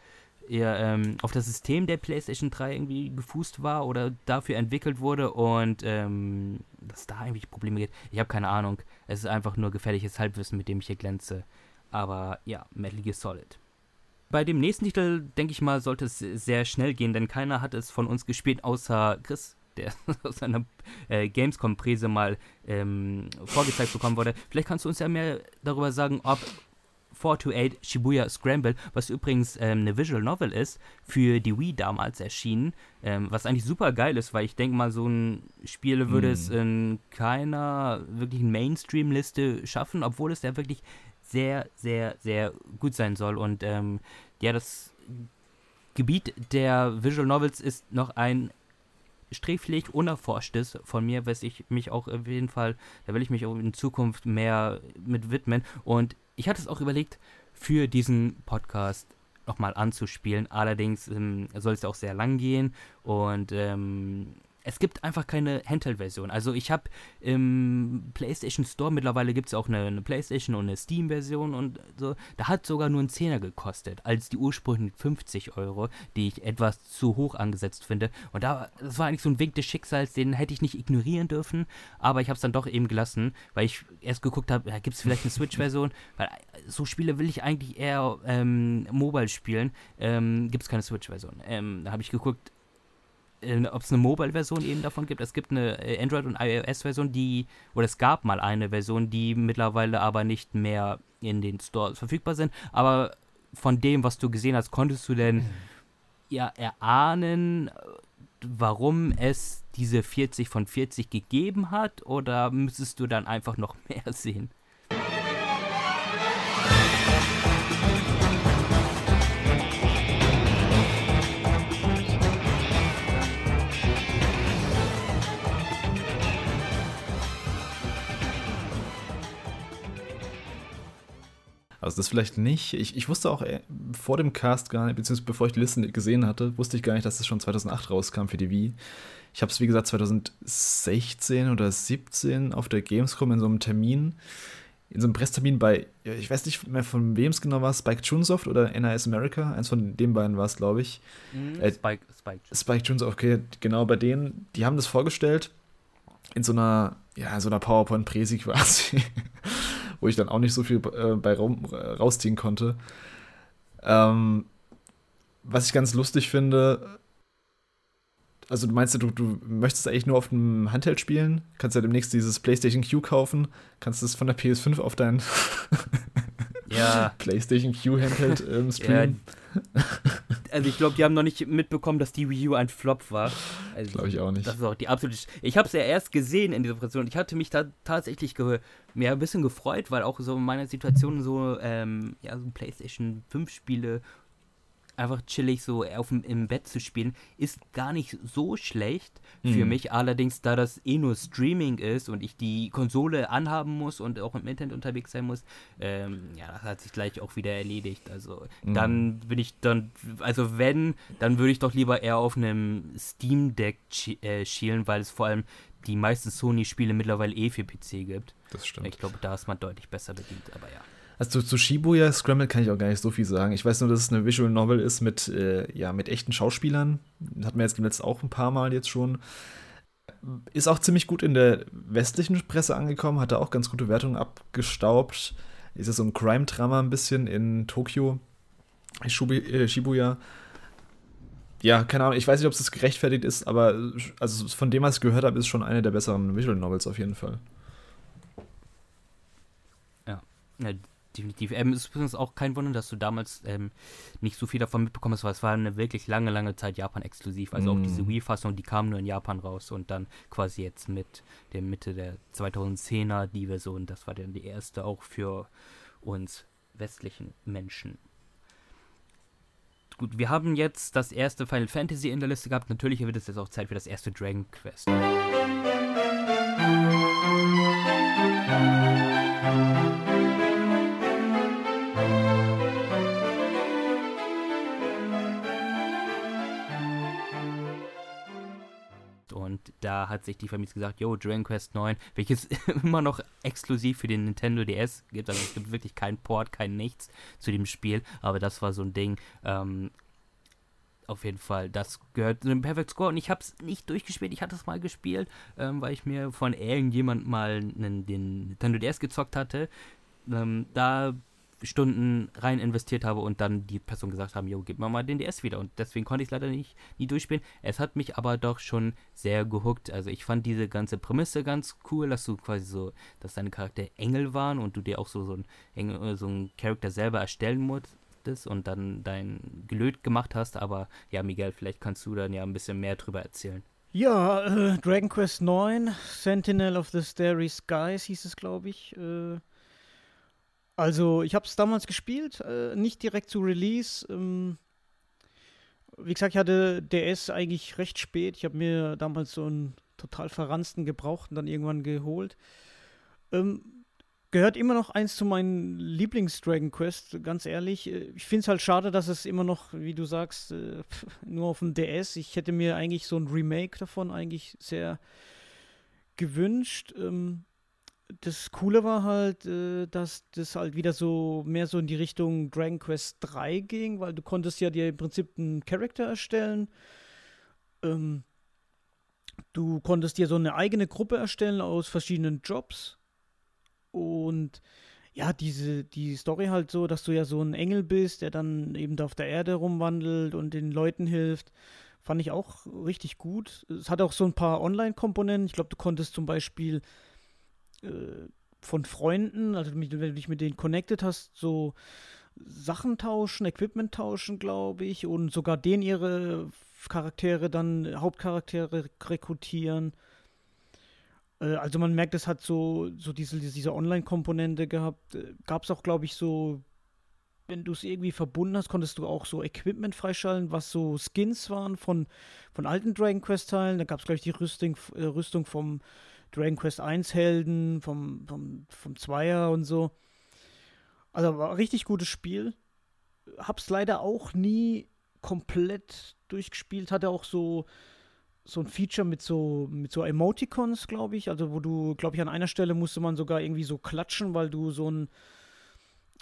ja, ähm, auf das System der PlayStation 3 irgendwie gefußt war oder dafür entwickelt wurde und ähm, dass da eigentlich Probleme gibt. Ich habe keine Ahnung. Es ist einfach nur gefährliches Halbwissen, mit dem ich hier glänze. Aber ja, Metal Gear Solid. Bei dem nächsten Titel, denke ich mal, sollte es sehr schnell gehen, denn keiner hat es von uns gespielt, außer Chris, der aus seiner äh, Gamescom-Präse mal ähm, vorgezeigt bekommen wurde. Vielleicht kannst du uns ja mehr darüber sagen, ob 428 Shibuya Scramble, was übrigens ähm, eine Visual Novel ist, für die Wii damals erschienen, ähm, was eigentlich super geil ist, weil ich denke mal, so ein Spiel würde mm. es in keiner wirklichen Mainstream-Liste schaffen, obwohl es ja wirklich sehr, sehr, sehr gut sein soll. Und ähm, ja, das Gebiet der Visual Novels ist noch ein sträflich unerforschtes von mir, was ich mich auch auf jeden Fall, da will ich mich auch in Zukunft mehr mit widmen. Und ich hatte es auch überlegt, für diesen Podcast nochmal anzuspielen. Allerdings ähm, soll es auch sehr lang gehen und ähm, es gibt einfach keine Handheld-Version. Also ich habe im PlayStation Store, mittlerweile gibt es auch eine, eine, PlayStation und eine Steam-Version und so, da hat sogar nur ein Zehner gekostet, als die ursprünglichen 50 Euro, die ich etwas zu hoch angesetzt finde. Und da, das war eigentlich so ein Weg des Schicksals, den hätte ich nicht ignorieren dürfen, aber ich habe es dann doch eben gelassen, weil ich erst geguckt habe, ja, gibt es vielleicht eine Switch-Version, weil so Spiele will ich eigentlich eher ähm, mobile spielen, ähm, gibt es keine Switch-Version. Ähm, da habe ich geguckt, äh, ob es eine Mobile-Version eben davon gibt. Es gibt eine äh, Android- und iOS-Version, die, oder es gab mal eine Version, die mittlerweile aber nicht mehr in den Stores verfügbar sind. Aber von dem, was du gesehen hast, konntest du denn ja erahnen, warum es diese 40 von 40 gegeben hat? Oder müsstest du dann einfach noch mehr sehen? Also das vielleicht nicht. Ich, ich wusste auch äh, vor dem Cast gar nicht, beziehungsweise bevor ich die Liste gesehen hatte, wusste ich gar nicht, dass es schon 2008 rauskam für die Wii. Ich habe es, wie gesagt, 2016 oder 2017 auf der Gamescom in so einem Termin, in so einem Presstermin bei, ich weiß nicht mehr von wem es genau war, Spike Chunsoft oder NIS America, eins von den beiden war es, glaube ich. Mhm, äh, Spike, Spike. Spike Chunsoft, okay, genau, bei denen, die haben das vorgestellt in so einer, ja, so einer PowerPoint-Präsi quasi, wo ich dann auch nicht so viel äh, bei Raum, äh, rausziehen konnte. Ähm, was ich ganz lustig finde, also du meinst du, du möchtest eigentlich nur auf dem Handheld spielen? Kannst ja demnächst dieses PlayStation Q kaufen, kannst es von der PS5 auf dein ja. PlayStation Q Handheld ähm, streamen. Ja. Also ich glaube, die haben noch nicht mitbekommen, dass die Wii U ein Flop war. Also glaube ich auch nicht. Das ist auch die absolute. Ich habe es ja erst gesehen in dieser Präsentation. Ich hatte mich da tatsächlich mehr ein bisschen gefreut, weil auch so in meiner Situation so ähm, ja so PlayStation 5 Spiele einfach chillig so auf dem, im Bett zu spielen, ist gar nicht so schlecht für mhm. mich. Allerdings, da das eh nur Streaming ist und ich die Konsole anhaben muss und auch im Internet unterwegs sein muss, ähm, ja, das hat sich gleich auch wieder erledigt. Also mhm. dann bin ich dann, also wenn, dann würde ich doch lieber eher auf einem Steam Deck äh, schielen, weil es vor allem die meisten Sony-Spiele mittlerweile eh für PC gibt. Das stimmt. Ich glaube, da ist man deutlich besser bedient, aber ja. Also zu, zu Shibuya Scramble kann ich auch gar nicht so viel sagen. Ich weiß nur, dass es eine Visual Novel ist mit, äh, ja, mit echten Schauspielern. Das hatten wir jetzt im letzten auch ein paar Mal jetzt schon. Ist auch ziemlich gut in der westlichen Presse angekommen, hatte auch ganz gute Wertungen abgestaubt. Ist ja so ein Crime-Drama ein bisschen in Tokio, äh, Shibuya. Ja, keine Ahnung, ich weiß nicht, ob es gerechtfertigt ist, aber also von dem, was ich gehört habe, ist schon eine der besseren Visual Novels auf jeden Fall. Ja, ja definitiv. Ähm, es ist übrigens auch kein Wunder, dass du damals ähm, nicht so viel davon mitbekommen hast, weil es war eine wirklich lange, lange Zeit Japan-exklusiv. Also mm. auch diese mm. Wii-Fassung, die kam nur in Japan raus und dann quasi jetzt mit der Mitte der 2010er die Version, das war dann die erste auch für uns westlichen Menschen. Gut, wir haben jetzt das erste Final Fantasy in der Liste gehabt. Natürlich wird es jetzt auch Zeit für das erste Dragon Quest. Da hat sich die Familie gesagt, yo, Dragon Quest 9, welches immer noch exklusiv für den Nintendo DS gibt. Also es gibt wirklich keinen Port, kein nichts zu dem Spiel, aber das war so ein Ding. Ähm, auf jeden Fall, das gehört zu dem Perfect Score und ich habe es nicht durchgespielt, ich hatte es mal gespielt, ähm, weil ich mir von irgendjemand mal einen, den Nintendo DS gezockt hatte. Ähm, da Stunden rein investiert habe und dann die Person gesagt haben, jo, gib mir mal den DS wieder. Und deswegen konnte ich es leider nicht nie durchspielen. Es hat mich aber doch schon sehr gehuckt. Also ich fand diese ganze Prämisse ganz cool, dass du quasi so, dass deine Charakter Engel waren und du dir auch so, so ein Engel, äh, so ein Charakter selber erstellen musstest und dann dein Gelöt gemacht hast. Aber ja, Miguel, vielleicht kannst du dann ja ein bisschen mehr drüber erzählen. Ja, äh, Dragon Quest 9, Sentinel of the Starry Skies hieß es, glaube ich. Äh also, ich habe es damals gespielt, äh, nicht direkt zu Release. Ähm, wie gesagt, ich hatte DS eigentlich recht spät. Ich habe mir damals so einen total verransten Gebrauchten dann irgendwann geholt. Ähm, gehört immer noch eins zu meinen Lieblings-Dragon Quest, ganz ehrlich. Äh, ich finde es halt schade, dass es immer noch, wie du sagst, äh, nur auf dem DS. Ich hätte mir eigentlich so ein Remake davon eigentlich sehr gewünscht. Ähm, das Coole war halt, äh, dass das halt wieder so mehr so in die Richtung Dragon Quest 3 ging, weil du konntest ja dir im Prinzip einen Charakter erstellen. Ähm, du konntest dir so eine eigene Gruppe erstellen aus verschiedenen Jobs. Und ja, diese, die Story halt so, dass du ja so ein Engel bist, der dann eben da auf der Erde rumwandelt und den Leuten hilft. Fand ich auch richtig gut. Es hat auch so ein paar Online-Komponenten. Ich glaube, du konntest zum Beispiel äh, von Freunden, also wenn du dich mit denen connected hast, so Sachen tauschen, Equipment tauschen, glaube ich, und sogar denen ihre Charaktere dann, Hauptcharaktere rekrutieren. Äh, also man merkt, es hat so, so diese, diese Online-Komponente gehabt. Äh, Gab es auch, glaube ich, so, wenn du es irgendwie verbunden hast, konntest du auch so Equipment freischalten, was so Skins waren von, von alten Dragon Quest-Teilen. Da gab es, glaube ich, die Rüstung, äh, Rüstung vom Dragon Quest 1 Helden, vom, vom, vom Zweier und so. Also war ein richtig gutes Spiel. Hab's leider auch nie komplett durchgespielt. Hatte auch so, so ein Feature mit so, mit so Emoticons, glaube ich. Also wo du, glaube ich, an einer Stelle musste man sogar irgendwie so klatschen, weil du so ein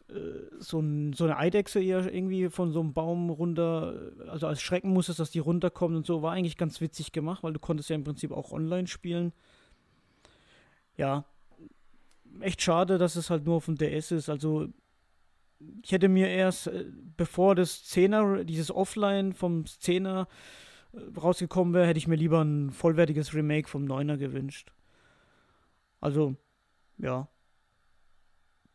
äh, so, ein, so eine Eidechse eher irgendwie von so einem Baum runter, also als Schrecken musstest, dass die runterkommt und so, war eigentlich ganz witzig gemacht, weil du konntest ja im Prinzip auch online spielen. Ja, echt schade, dass es halt nur auf dem DS ist. Also ich hätte mir erst, äh, bevor das 10er, dieses Offline vom 10er äh, rausgekommen wäre, hätte ich mir lieber ein vollwertiges Remake vom 9er gewünscht. Also, ja,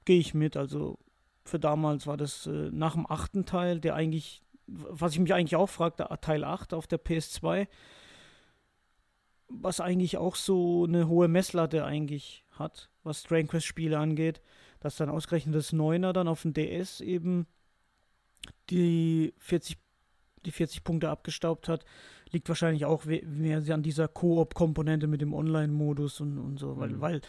gehe ich mit. Also für damals war das äh, nach dem achten Teil, der eigentlich, was ich mich eigentlich auch fragte, Teil 8 auf der PS2, was eigentlich auch so eine hohe Messlatte eigentlich hat, was Dragon Quest Spiele angeht, dass dann ausgerechnet das 9er dann auf dem DS eben die 40, die 40 Punkte abgestaubt hat, liegt wahrscheinlich auch mehr an dieser Koop-Komponente mit dem Online-Modus und, und so, weil, mhm. weil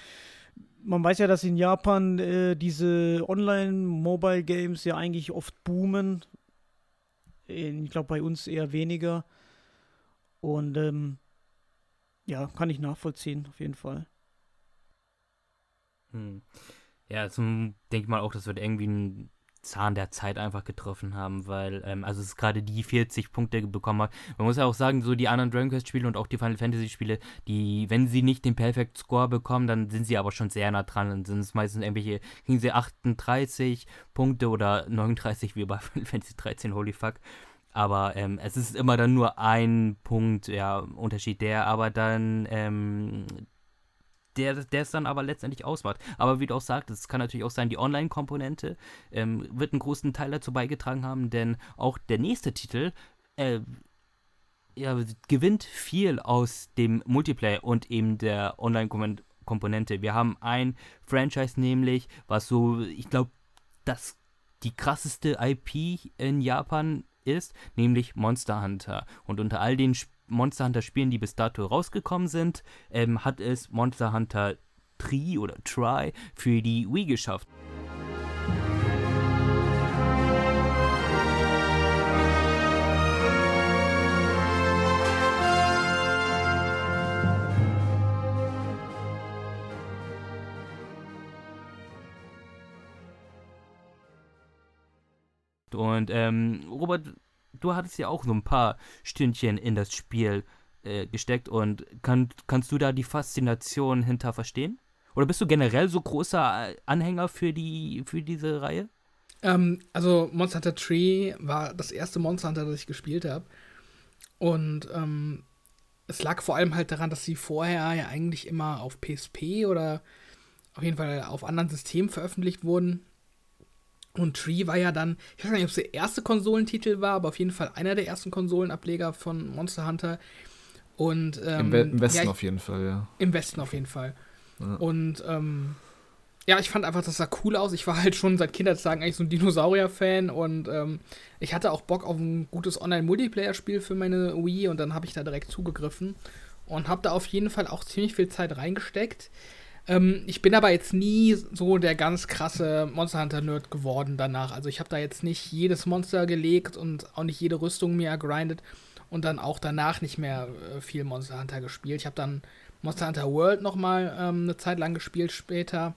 man weiß ja, dass in Japan äh, diese Online-Mobile-Games ja eigentlich oft boomen. Ich glaube, bei uns eher weniger. Und ähm, ja, kann ich nachvollziehen, auf jeden Fall. Hm. Ja, zum denke ich mal auch, das wird irgendwie ein Zahn der Zeit einfach getroffen haben, weil, ähm, also es ist gerade die 40 Punkte bekommen hat. Man muss ja auch sagen, so die anderen Dragon Quest Spiele und auch die Final Fantasy Spiele, die, wenn sie nicht den Perfect Score bekommen, dann sind sie aber schon sehr nah dran. Dann sind es meistens irgendwelche, kriegen sie 38 Punkte oder 39 wie bei Final Fantasy 13, holy fuck. Aber ähm, es ist immer dann nur ein Punkt, ja, Unterschied, der aber dann ähm, der, es dann aber letztendlich ausmacht. Aber wie du auch sagtest, es kann natürlich auch sein, die Online-Komponente ähm, wird einen großen Teil dazu beigetragen haben, denn auch der nächste Titel äh, ja, gewinnt viel aus dem Multiplayer und eben der Online-Komponente. Wir haben ein Franchise nämlich, was so, ich glaube, das die krasseste IP in Japan ist, nämlich Monster Hunter. Und unter all den Monster Hunter Spielen, die bis dato rausgekommen sind, ähm, hat es Monster Hunter Tri oder Try für die Wii geschafft. Und ähm, Robert, du hattest ja auch so ein paar Stündchen in das Spiel äh, gesteckt und kann, kannst du da die Faszination hinter verstehen? Oder bist du generell so großer äh, Anhänger für, die, für diese Reihe? Ähm, also Monster Hunter Tree war das erste Monster Hunter, das ich gespielt habe. Und ähm, es lag vor allem halt daran, dass sie vorher ja eigentlich immer auf PSP oder auf jeden Fall auf anderen Systemen veröffentlicht wurden. Und Tree war ja dann, ich weiß nicht, ob es der erste Konsolentitel war, aber auf jeden Fall einer der ersten Konsolenableger von Monster Hunter. Und, ähm, Im, Im, Westen ja, ich, auf jeden Fall, ja. Im Westen auf jeden Fall. Ja. Und ähm, ja, ich fand einfach, das sah cool aus. Ich war halt schon seit Kindheitstagen eigentlich so ein Dinosaurier-Fan und ähm, ich hatte auch Bock auf ein gutes Online-Multiplayer-Spiel für meine Wii und dann habe ich da direkt zugegriffen und habe da auf jeden Fall auch ziemlich viel Zeit reingesteckt. Ähm, ich bin aber jetzt nie so der ganz krasse Monster Hunter-Nerd geworden danach. Also ich habe da jetzt nicht jedes Monster gelegt und auch nicht jede Rüstung mehr grindet und dann auch danach nicht mehr äh, viel Monster Hunter gespielt. Ich habe dann Monster Hunter World noch mal ähm, eine Zeit lang gespielt später.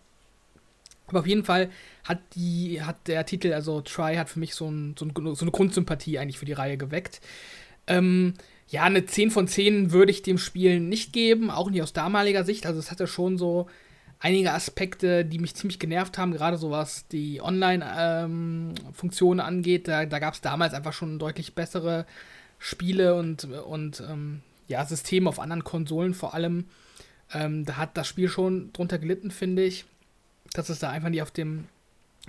Aber auf jeden Fall hat die hat der Titel, also Try, hat für mich so, ein, so, ein, so eine Grundsympathie eigentlich für die Reihe geweckt. Ähm, ja, eine 10 von 10 würde ich dem Spiel nicht geben, auch nicht aus damaliger Sicht. Also es hatte schon so einige Aspekte, die mich ziemlich genervt haben, gerade so was die Online-Funktionen ähm, angeht. Da, da gab es damals einfach schon deutlich bessere Spiele und, und ähm, ja, Systeme auf anderen Konsolen vor allem. Ähm, da hat das Spiel schon drunter gelitten, finde ich, dass es da einfach nicht auf dem,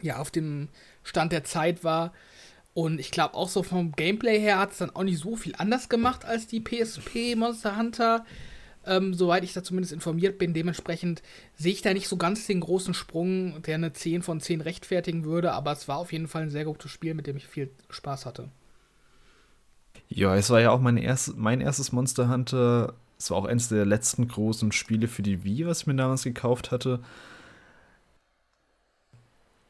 ja, auf dem Stand der Zeit war. Und ich glaube auch so vom Gameplay her hat es dann auch nicht so viel anders gemacht als die PSP Monster Hunter. Ähm, soweit ich da zumindest informiert bin. Dementsprechend sehe ich da nicht so ganz den großen Sprung, der eine 10 von 10 rechtfertigen würde, aber es war auf jeden Fall ein sehr gutes Spiel, mit dem ich viel Spaß hatte. Ja, es war ja auch mein, erst, mein erstes Monster Hunter. Es war auch eines der letzten großen Spiele für die Wii, was ich mir damals gekauft hatte.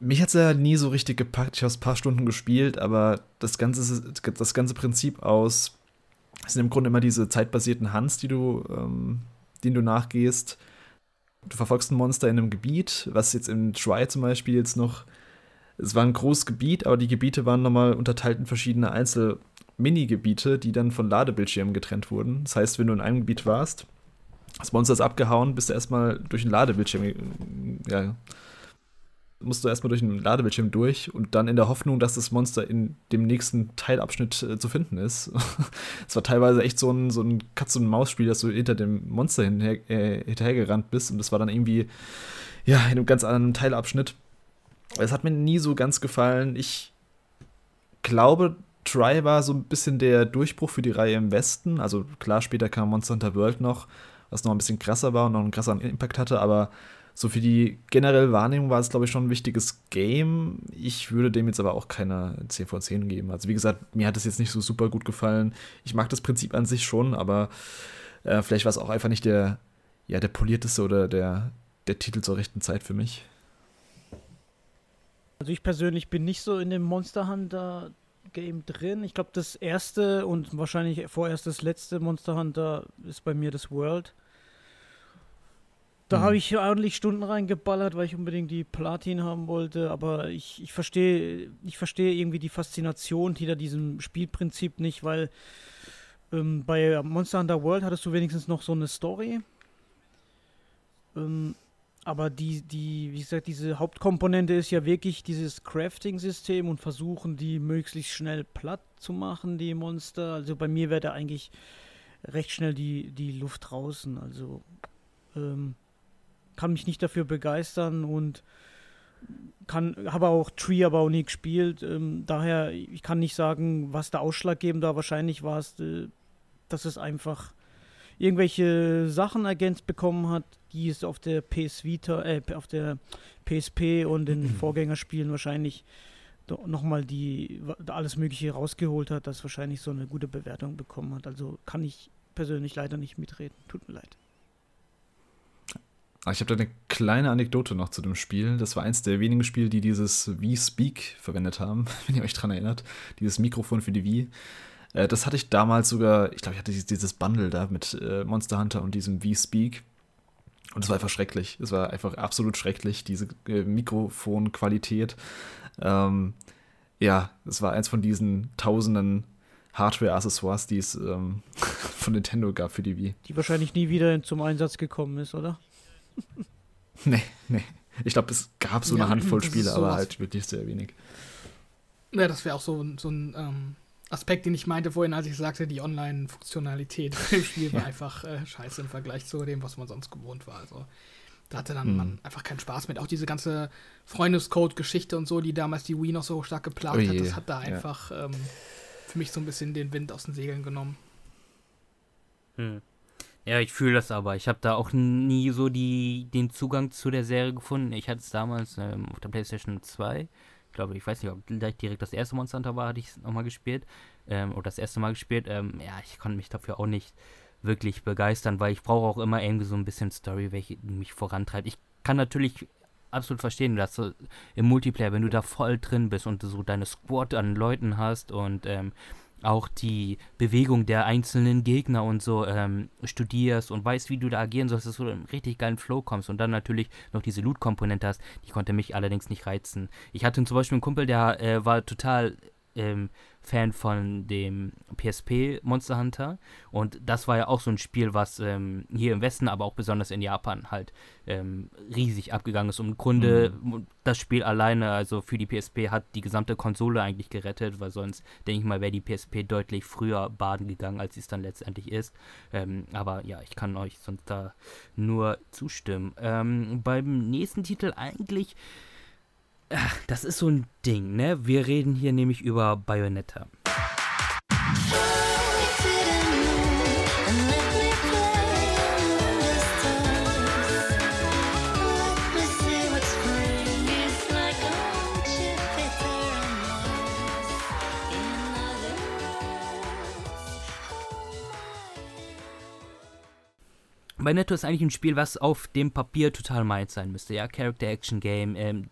Mich hat es ja nie so richtig gepackt. Ich habe es ein paar Stunden gespielt, aber das ganze, das ganze Prinzip aus sind im Grunde immer diese zeitbasierten Hunts, die du, ähm, denen du nachgehst. Du verfolgst ein Monster in einem Gebiet, was jetzt in Try zum Beispiel jetzt noch. Es war ein großes Gebiet, aber die Gebiete waren nochmal unterteilt in verschiedene Einzel-Mini-Gebiete, die dann von Ladebildschirmen getrennt wurden. Das heißt, wenn du in einem Gebiet warst, das Monster ist abgehauen, bist du erstmal durch einen Ladebildschirm ja, musst du erstmal durch einen Ladebildschirm durch und dann in der Hoffnung, dass das Monster in dem nächsten Teilabschnitt äh, zu finden ist. Es war teilweise echt so ein, so ein Katz-und-Maus-Spiel, dass du hinter dem Monster hinher, äh, hinterhergerannt bist und das war dann irgendwie, ja, in einem ganz anderen Teilabschnitt. Es hat mir nie so ganz gefallen. Ich glaube, Try war so ein bisschen der Durchbruch für die Reihe im Westen. Also klar, später kam Monster Hunter World noch, was noch ein bisschen krasser war und noch einen krasseren Impact hatte, aber so für die generelle Wahrnehmung war es, glaube ich, schon ein wichtiges Game. Ich würde dem jetzt aber auch keine 10 von 10 geben. Also, wie gesagt, mir hat es jetzt nicht so super gut gefallen. Ich mag das Prinzip an sich schon, aber äh, vielleicht war es auch einfach nicht der, ja, der polierteste oder der, der Titel zur rechten Zeit für mich. Also, ich persönlich bin nicht so in dem Monster Hunter Game drin. Ich glaube, das erste und wahrscheinlich vorerst das letzte Monster Hunter ist bei mir das World. Da habe mhm. ich ordentlich Stunden reingeballert, weil ich unbedingt die Platin haben wollte. Aber ich, ich verstehe ich verstehe irgendwie die Faszination hinter diesem Spielprinzip nicht, weil ähm, bei Monster Hunter World hattest du wenigstens noch so eine Story. Ähm, aber die, die, wie gesagt, diese Hauptkomponente ist ja wirklich dieses Crafting-System und versuchen, die möglichst schnell platt zu machen, die Monster. Also bei mir wäre da eigentlich recht schnell die, die Luft draußen. Also ähm, kann mich nicht dafür begeistern und kann, habe auch Tree aber auch nie gespielt. Ähm, daher, ich kann nicht sagen, was der ausschlaggebend da wahrscheinlich war, es, äh, dass es einfach irgendwelche Sachen ergänzt bekommen hat, die es auf der PS Vita, äh, auf der PSP und den Vorgängerspielen wahrscheinlich nochmal die alles Mögliche rausgeholt hat, das wahrscheinlich so eine gute Bewertung bekommen hat. Also kann ich persönlich leider nicht mitreden. Tut mir leid. Ich habe da eine kleine Anekdote noch zu dem Spiel. Das war eins der wenigen Spiele, die dieses V-Speak verwendet haben, wenn ihr euch dran erinnert. Dieses Mikrofon für die Wii. Äh, das hatte ich damals sogar, ich glaube, ich hatte dieses Bundle da mit äh, Monster Hunter und diesem V-Speak. Und es war einfach schrecklich. Es war einfach absolut schrecklich, diese äh, Mikrofonqualität. Ähm, ja, es war eins von diesen tausenden Hardware-Accessoires, die es ähm, von Nintendo gab für die Wii. Die wahrscheinlich nie wieder zum Einsatz gekommen ist, oder? nee, nee. Ich glaube, es gab so ja, eine Handvoll Spiele, aber halt wirklich sehr wenig. Ja, das wäre auch so, so ein ähm, Aspekt, den ich meinte vorhin, als ich sagte, die Online-Funktionalität im Spiel war einfach äh, scheiße im Vergleich zu dem, was man sonst gewohnt war. Also da hatte dann hm. man einfach keinen Spaß mit. Auch diese ganze Freundescode-Geschichte und so, die damals die Wii noch so stark geplagt oh hat, das hat da einfach ja. ähm, für mich so ein bisschen den Wind aus den Segeln genommen. Hm. Ja, ich fühle das aber. Ich habe da auch nie so die, den Zugang zu der Serie gefunden. Ich hatte es damals ähm, auf der PlayStation 2. Ich glaube, ich weiß nicht, ob gleich direkt das erste Monster Hunter war, hatte ich es nochmal gespielt. Ähm, oder das erste Mal gespielt. Ähm, ja, ich konnte mich dafür auch nicht wirklich begeistern, weil ich brauche auch immer irgendwie so ein bisschen Story, welche mich vorantreibt. Ich kann natürlich absolut verstehen, dass du im Multiplayer, wenn du da voll drin bist und so deine Squad an Leuten hast und ähm, auch die Bewegung der einzelnen Gegner und so ähm, studierst und weißt, wie du da agieren sollst, dass du in richtig geilen Flow kommst und dann natürlich noch diese Loot-Komponente hast, die konnte mich allerdings nicht reizen. Ich hatte zum Beispiel einen Kumpel, der äh, war total ähm, Fan von dem PSP Monster Hunter. Und das war ja auch so ein Spiel, was ähm, hier im Westen, aber auch besonders in Japan halt ähm, riesig abgegangen ist. Und im Grunde mhm. das Spiel alleine, also für die PSP, hat die gesamte Konsole eigentlich gerettet, weil sonst, denke ich mal, wäre die PSP deutlich früher baden gegangen, als sie es dann letztendlich ist. Ähm, aber ja, ich kann euch sonst da nur zustimmen. Ähm, beim nächsten Titel eigentlich das ist so ein Ding, ne? Wir reden hier nämlich über Bayonetta. Bayonetta ist eigentlich ein Spiel, was auf dem Papier total meins sein müsste. Ja, Character Action Game, ähm,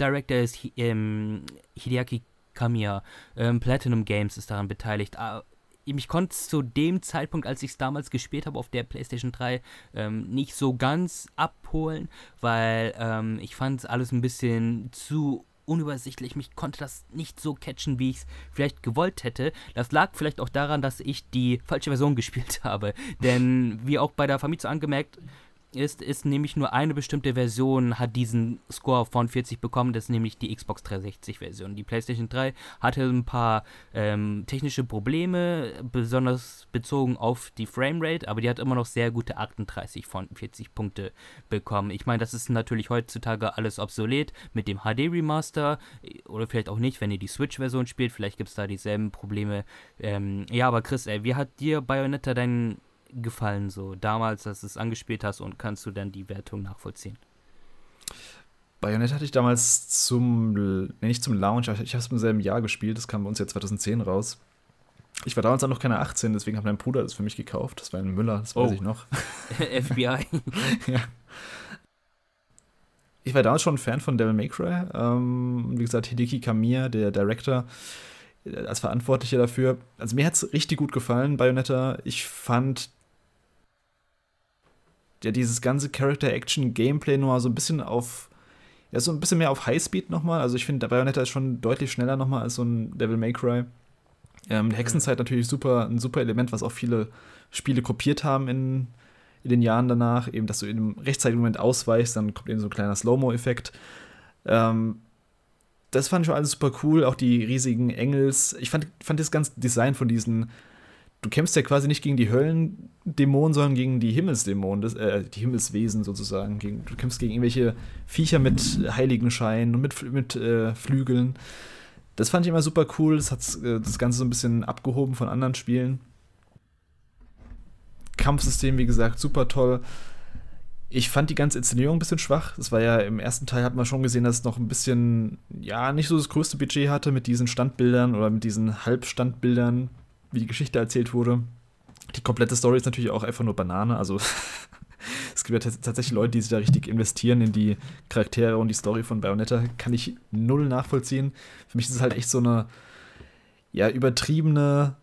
Director ist ähm, Hideaki Kamiya. Ähm, Platinum Games ist daran beteiligt. Ah, ich konnte es zu dem Zeitpunkt, als ich es damals gespielt habe auf der PlayStation 3, ähm, nicht so ganz abholen, weil ähm, ich fand es alles ein bisschen zu unübersichtlich. Mich konnte das nicht so catchen, wie ich es vielleicht gewollt hätte. Das lag vielleicht auch daran, dass ich die falsche Version gespielt habe. Denn wie auch bei der Famitsu angemerkt, ist, ist nämlich nur eine bestimmte Version hat diesen Score von 40 bekommen, das ist nämlich die Xbox 360 Version. Die PlayStation 3 hatte ein paar ähm, technische Probleme, besonders bezogen auf die Framerate, aber die hat immer noch sehr gute 38 von 40 Punkte bekommen. Ich meine, das ist natürlich heutzutage alles obsolet mit dem HD Remaster oder vielleicht auch nicht, wenn ihr die Switch-Version spielt, vielleicht gibt es da dieselben Probleme. Ähm, ja, aber Chris, ey, wie hat dir Bayonetta deinen gefallen, so damals, dass du es angespielt hast und kannst du dann die Wertung nachvollziehen? Bayonetta hatte ich damals zum, nee, nicht zum Launch, ich habe es im selben Jahr gespielt, das kam bei uns ja 2010 raus. Ich war damals auch noch keine 18, deswegen hat mein Bruder das für mich gekauft. Das war ein Müller, das weiß oh. ich noch. FBI. ja. Ich war damals schon ein Fan von Devil May Cry. Ähm, wie gesagt, Hideki Kamiya, der Director, äh, als Verantwortlicher dafür. Also mir hat es richtig gut gefallen, Bayonetta. Ich fand ja dieses ganze Character-Action-Gameplay nur so ein bisschen auf, ja, so ein bisschen mehr auf Highspeed nochmal. Also ich finde, Bayonetta ist schon deutlich schneller nochmal als so ein Devil May Cry. Ähm, Hexenzeit natürlich super, ein super Element, was auch viele Spiele kopiert haben in, in den Jahren danach. Eben, dass du in einem rechtzeitigen Moment ausweichst, dann kommt eben so ein kleiner Slow-Mo-Effekt. Ähm, das fand ich schon alles super cool. Auch die riesigen Engels. Ich fand, fand das ganze Design von diesen du kämpfst ja quasi nicht gegen die Höllendämonen, sondern gegen die Himmelsdämonen, das, äh, die Himmelswesen sozusagen. Gegen, du kämpfst gegen irgendwelche Viecher mit Heiligenschein und mit, mit äh, Flügeln. Das fand ich immer super cool. Das hat äh, das Ganze so ein bisschen abgehoben von anderen Spielen. Kampfsystem, wie gesagt, super toll. Ich fand die ganze Inszenierung ein bisschen schwach. Das war ja im ersten Teil, hat man schon gesehen, dass es noch ein bisschen, ja, nicht so das größte Budget hatte mit diesen Standbildern oder mit diesen Halbstandbildern, wie die Geschichte erzählt wurde. Die komplette Story ist natürlich auch einfach nur Banane. Also es gibt ja tatsächlich Leute, die sich da richtig investieren in die Charaktere und die Story von Bayonetta. Kann ich null nachvollziehen. Für mich ist es halt echt so eine ja, übertriebene,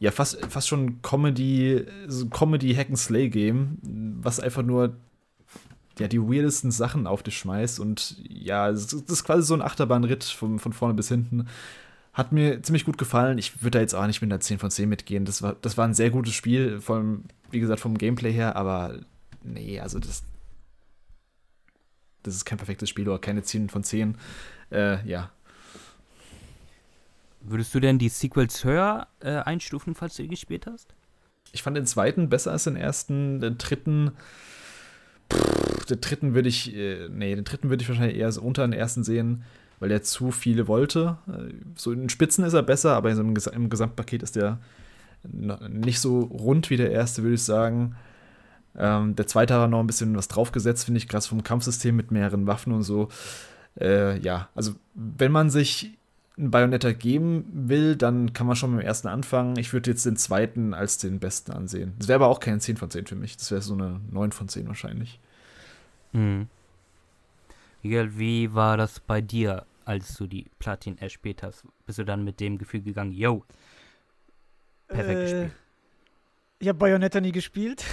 ja, fast, fast schon Comedy, so Comedy Hack and Slay Game, was einfach nur ja, die weirdesten Sachen auf dich schmeißt und ja, das ist quasi so ein Achterbahnritt von, von vorne bis hinten. Hat mir ziemlich gut gefallen. Ich würde da jetzt auch nicht mit einer 10 von 10 mitgehen. Das war, das war ein sehr gutes Spiel, vom, wie gesagt, vom Gameplay her, aber nee, also das. Das ist kein perfektes Spiel oder keine 10 von 10. Äh, ja. Würdest du denn die Sequels höher äh, einstufen, falls du ihn gespielt hast? Ich fand den zweiten besser als den ersten. Den dritten. Pff, den dritten würde ich. Äh, nee, den dritten würde ich wahrscheinlich eher so unter den ersten sehen weil er zu viele wollte. Äh, so in Spitzen ist er besser, aber im, Ges im Gesamtpaket ist er nicht so rund wie der erste, würde ich sagen. Ähm, der zweite hat noch ein bisschen was draufgesetzt, finde ich, gerade vom Kampfsystem mit mehreren Waffen und so. Äh, ja, also wenn man sich ein Bayonetta geben will, dann kann man schon mit dem ersten anfangen. Ich würde jetzt den zweiten als den besten ansehen. Das wäre aber auch kein 10 von 10 für mich. Das wäre so eine 9 von 10 wahrscheinlich. Hm. Miguel, wie war das bei dir, als du die Platin erspielt hast? Bist du dann mit dem Gefühl gegangen, yo, perfekt äh, gespielt? Ich habe Bayonetta nie gespielt.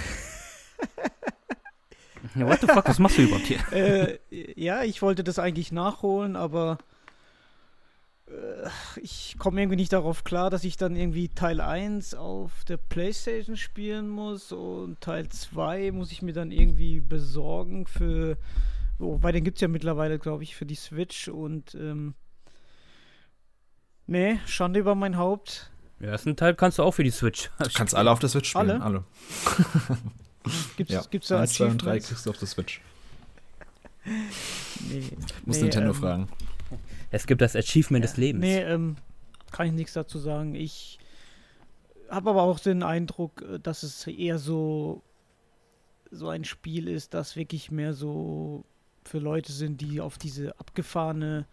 ja, what the fuck, was machst du überhaupt hier? äh, ja, ich wollte das eigentlich nachholen, aber äh, ich komme irgendwie nicht darauf klar, dass ich dann irgendwie Teil 1 auf der Playstation spielen muss und Teil 2 muss ich mir dann irgendwie besorgen für Wobei, den gibt es ja mittlerweile, glaube ich, für die Switch und ähm, nee, Schande über mein Haupt. Den ersten Teil kannst du auch für die Switch. Du kannst alle auf der Switch spielen. Alle? alle. gibt's, ja. gibt's da 1, 2 und 3 kriegst du auf der Switch. Nee, Muss nee, Nintendo ähm, fragen. Es gibt das Achievement ja, des Lebens. Nee, ähm, kann ich nichts dazu sagen. Ich habe aber auch den Eindruck, äh, dass es eher so so ein Spiel ist, das wirklich mehr so für Leute sind, die auf diese abgefahrene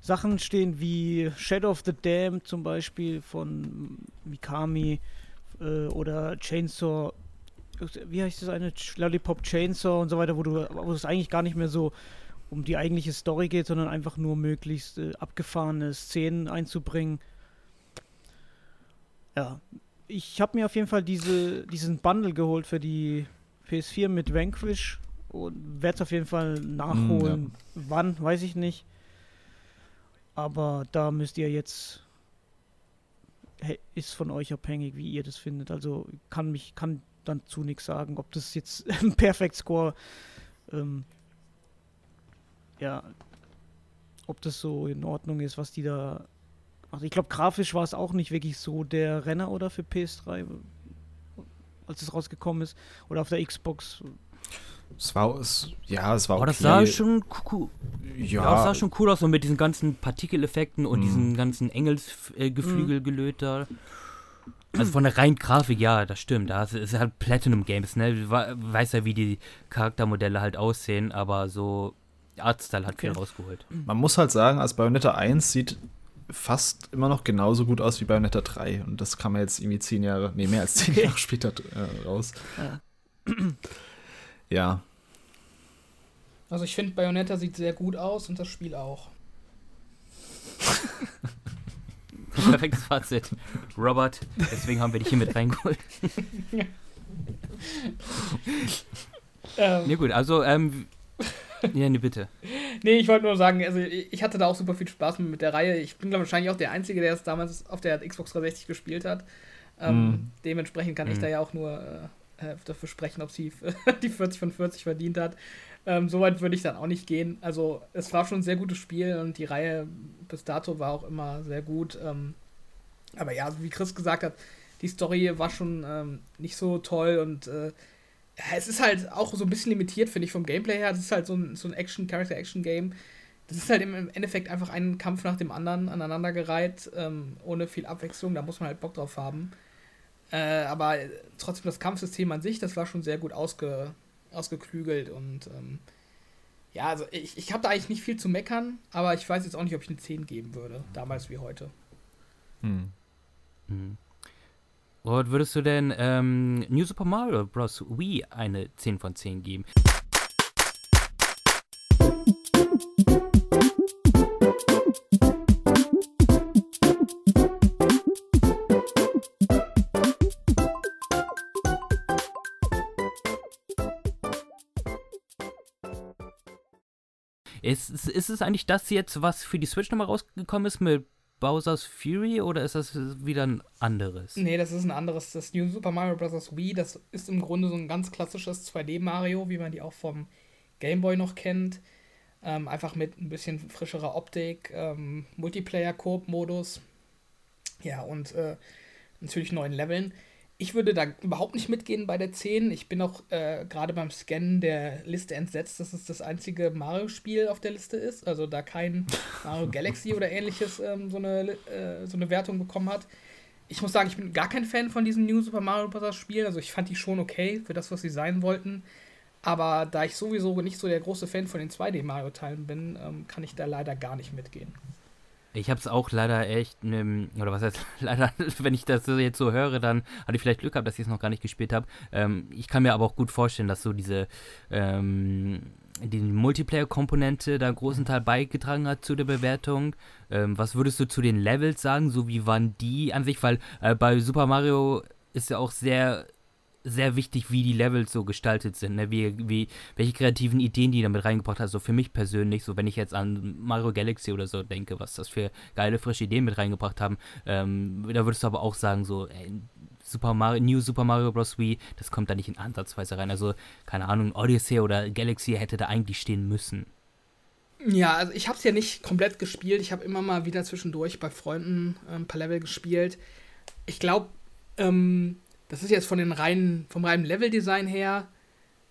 Sachen stehen, wie Shadow of the Dam zum Beispiel von Mikami äh, oder Chainsaw, wie heißt das eine? Lollipop Chainsaw und so weiter, wo du, wo es eigentlich gar nicht mehr so um die eigentliche Story geht, sondern einfach nur möglichst äh, abgefahrene Szenen einzubringen. Ja, ich habe mir auf jeden Fall diese, diesen Bundle geholt für die PS4 mit Vanquish und werde es auf jeden Fall nachholen. Mm, ja. Wann, weiß ich nicht. Aber da müsst ihr jetzt ist von euch abhängig, wie ihr das findet. Also kann mich kann dann zu nichts sagen, ob das jetzt ein Perfect Score ähm, ja, ob das so in Ordnung ist, was die da. Also ich glaube, grafisch war es auch nicht wirklich so der Renner oder für PS3, als es rausgekommen ist. Oder auf der Xbox. Es war, es, ja, es war Aber okay. das sah schon cool. Ja. ja, das sah schon cool aus, so mit diesen ganzen Partikeleffekten und mm. diesen ganzen Engelsgeflügelgelöter. Mm. Also von der reinen Grafik, ja, das stimmt. Das ist halt Platinum Games, ne? Weiß ja, wie die Charaktermodelle halt aussehen, aber so Artstyle hat viel rausgeholt. Man muss halt sagen, als Bayonetta 1 sieht fast immer noch genauso gut aus wie Bayonetta 3. Und das kam ja jetzt irgendwie zehn Jahre, nee, mehr als zehn. Jahre später äh, raus. Ja. ja. Also ich finde, Bayonetta sieht sehr gut aus und das Spiel auch. Perfektes Fazit. Robert, deswegen haben wir dich hier mit reingeholt. ja. ähm, nee, gut, also ähm, ja, nee, bitte. nee, ich wollte nur sagen, also ich hatte da auch super viel Spaß mit der Reihe. Ich bin, glaube ich, wahrscheinlich auch der Einzige, der es damals auf der Xbox 360 gespielt hat. Ähm, mm. Dementsprechend kann mm. ich mhm. da ja auch nur äh, dafür sprechen, ob sie die 40 von 40 verdient hat. Ähm, Soweit würde ich dann auch nicht gehen. Also, es war schon ein sehr gutes Spiel und die Reihe bis dato war auch immer sehr gut. Ähm, aber ja, wie Chris gesagt hat, die Story war schon ähm, nicht so toll und äh, es ist halt auch so ein bisschen limitiert, finde ich, vom Gameplay her. Das ist halt so ein, so ein Action, Character-Action-Game. Das ist halt im Endeffekt einfach ein Kampf nach dem anderen aneinandergereiht, ähm, ohne viel Abwechslung. Da muss man halt Bock drauf haben. Äh, aber trotzdem das Kampfsystem an sich, das war schon sehr gut ausge, ausgeklügelt und ähm, ja, also ich, ich habe da eigentlich nicht viel zu meckern, aber ich weiß jetzt auch nicht, ob ich eine 10 geben würde, damals wie heute. Hm. Hm. Und würdest du denn ähm, New Super Mario Bros. Wii eine 10 von 10 geben? Ist, ist, es eigentlich das jetzt, was für die Switch nochmal rausgekommen ist mit Bowser's Fury oder ist das wieder ein anderes? Nee, das ist ein anderes. Das New Super Mario Bros. Wii, das ist im Grunde so ein ganz klassisches 2D-Mario, wie man die auch vom Game Boy noch kennt. Ähm, einfach mit ein bisschen frischerer Optik, ähm, Multiplayer-Koop-Modus. Ja, und äh, natürlich neuen Leveln. Ich würde da überhaupt nicht mitgehen bei der 10. Ich bin auch äh, gerade beim Scannen der Liste entsetzt, dass es das einzige Mario-Spiel auf der Liste ist. Also da kein Mario Galaxy oder ähnliches ähm, so, eine, äh, so eine Wertung bekommen hat. Ich muss sagen, ich bin gar kein Fan von diesen New Super Mario Bros. Spielen. Also ich fand die schon okay für das, was sie sein wollten. Aber da ich sowieso nicht so der große Fan von den 2D-Mario-Teilen bin, ähm, kann ich da leider gar nicht mitgehen. Ich habe es auch leider echt, ne, oder was heißt leider, wenn ich das jetzt so höre, dann hatte ich vielleicht Glück gehabt, dass ich es noch gar nicht gespielt habe. Ähm, ich kann mir aber auch gut vorstellen, dass so diese ähm, die Multiplayer-Komponente da einen großen Teil beigetragen hat zu der Bewertung. Ähm, was würdest du zu den Levels sagen? So wie waren die an sich? Weil äh, bei Super Mario ist ja auch sehr sehr wichtig, wie die Levels so gestaltet sind, ne? wie, wie, welche kreativen Ideen die damit reingebracht hat. So für mich persönlich, so wenn ich jetzt an Mario Galaxy oder so denke, was das für geile, frische Ideen mit reingebracht haben, ähm, da würdest du aber auch sagen, so, ey, Super Mario, New Super Mario Bros. Wii, das kommt da nicht in Ansatzweise rein. Also, keine Ahnung, Odyssey oder Galaxy hätte da eigentlich stehen müssen. Ja, also ich habe es ja nicht komplett gespielt. Ich habe immer mal wieder zwischendurch bei Freunden äh, ein paar Level gespielt. Ich glaube, ähm, das ist jetzt von den reinen, vom reinen Leveldesign her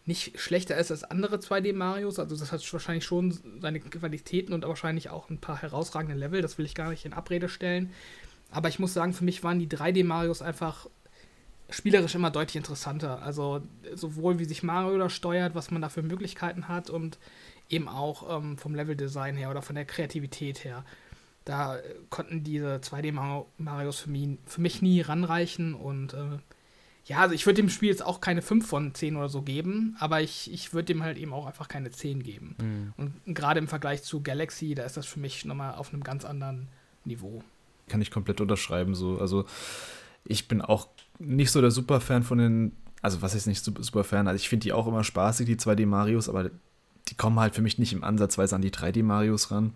nicht schlechter ist als andere 2D-Marios. Also das hat wahrscheinlich schon seine Qualitäten und wahrscheinlich auch ein paar herausragende Level. Das will ich gar nicht in Abrede stellen. Aber ich muss sagen, für mich waren die 3D-Marios einfach spielerisch immer deutlich interessanter. Also sowohl wie sich Mario da steuert, was man da für Möglichkeiten hat und eben auch ähm, vom Leveldesign her oder von der Kreativität her. Da konnten diese 2D-Marios für mich, für mich nie ranreichen und äh, ja, also ich würde dem Spiel jetzt auch keine 5 von 10 oder so geben, aber ich, ich würde dem halt eben auch einfach keine 10 geben. Mhm. Und gerade im Vergleich zu Galaxy, da ist das für mich nochmal auf einem ganz anderen Niveau. Kann ich komplett unterschreiben. So. Also ich bin auch nicht so der Superfan von den, also was ist nicht Superfan, also ich finde die auch immer spaßig, die 2D-Marios, aber die kommen halt für mich nicht im Ansatzweise an die 3D-Marios ran.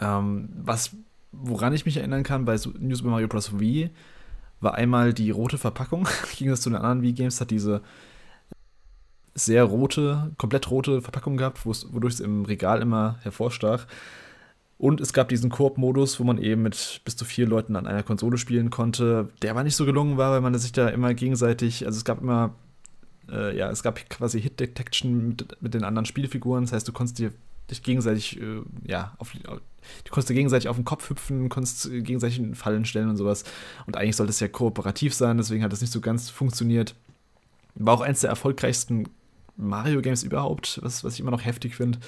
Ähm, was, woran ich mich erinnern kann bei New Super Mario Bros. Wii, war einmal die rote Verpackung. Ging das zu den anderen Wii-Games, hat diese sehr rote, komplett rote Verpackung gehabt, wodurch es im Regal immer hervorstach. Und es gab diesen Koop-Modus, wo man eben mit bis zu vier Leuten an einer Konsole spielen konnte, der aber nicht so gelungen war, weil man sich da immer gegenseitig, also es gab immer, äh, ja, es gab quasi Hit-Detection mit, mit den anderen Spielfiguren. Das heißt, du konntest dir dich gegenseitig, äh, ja, auf, du konntest dir gegenseitig auf den Kopf hüpfen, konntest gegenseitig in Fallen stellen und sowas. Und eigentlich sollte es ja kooperativ sein, deswegen hat das nicht so ganz funktioniert. War auch eins der erfolgreichsten Mario-Games überhaupt, was, was ich immer noch heftig finde.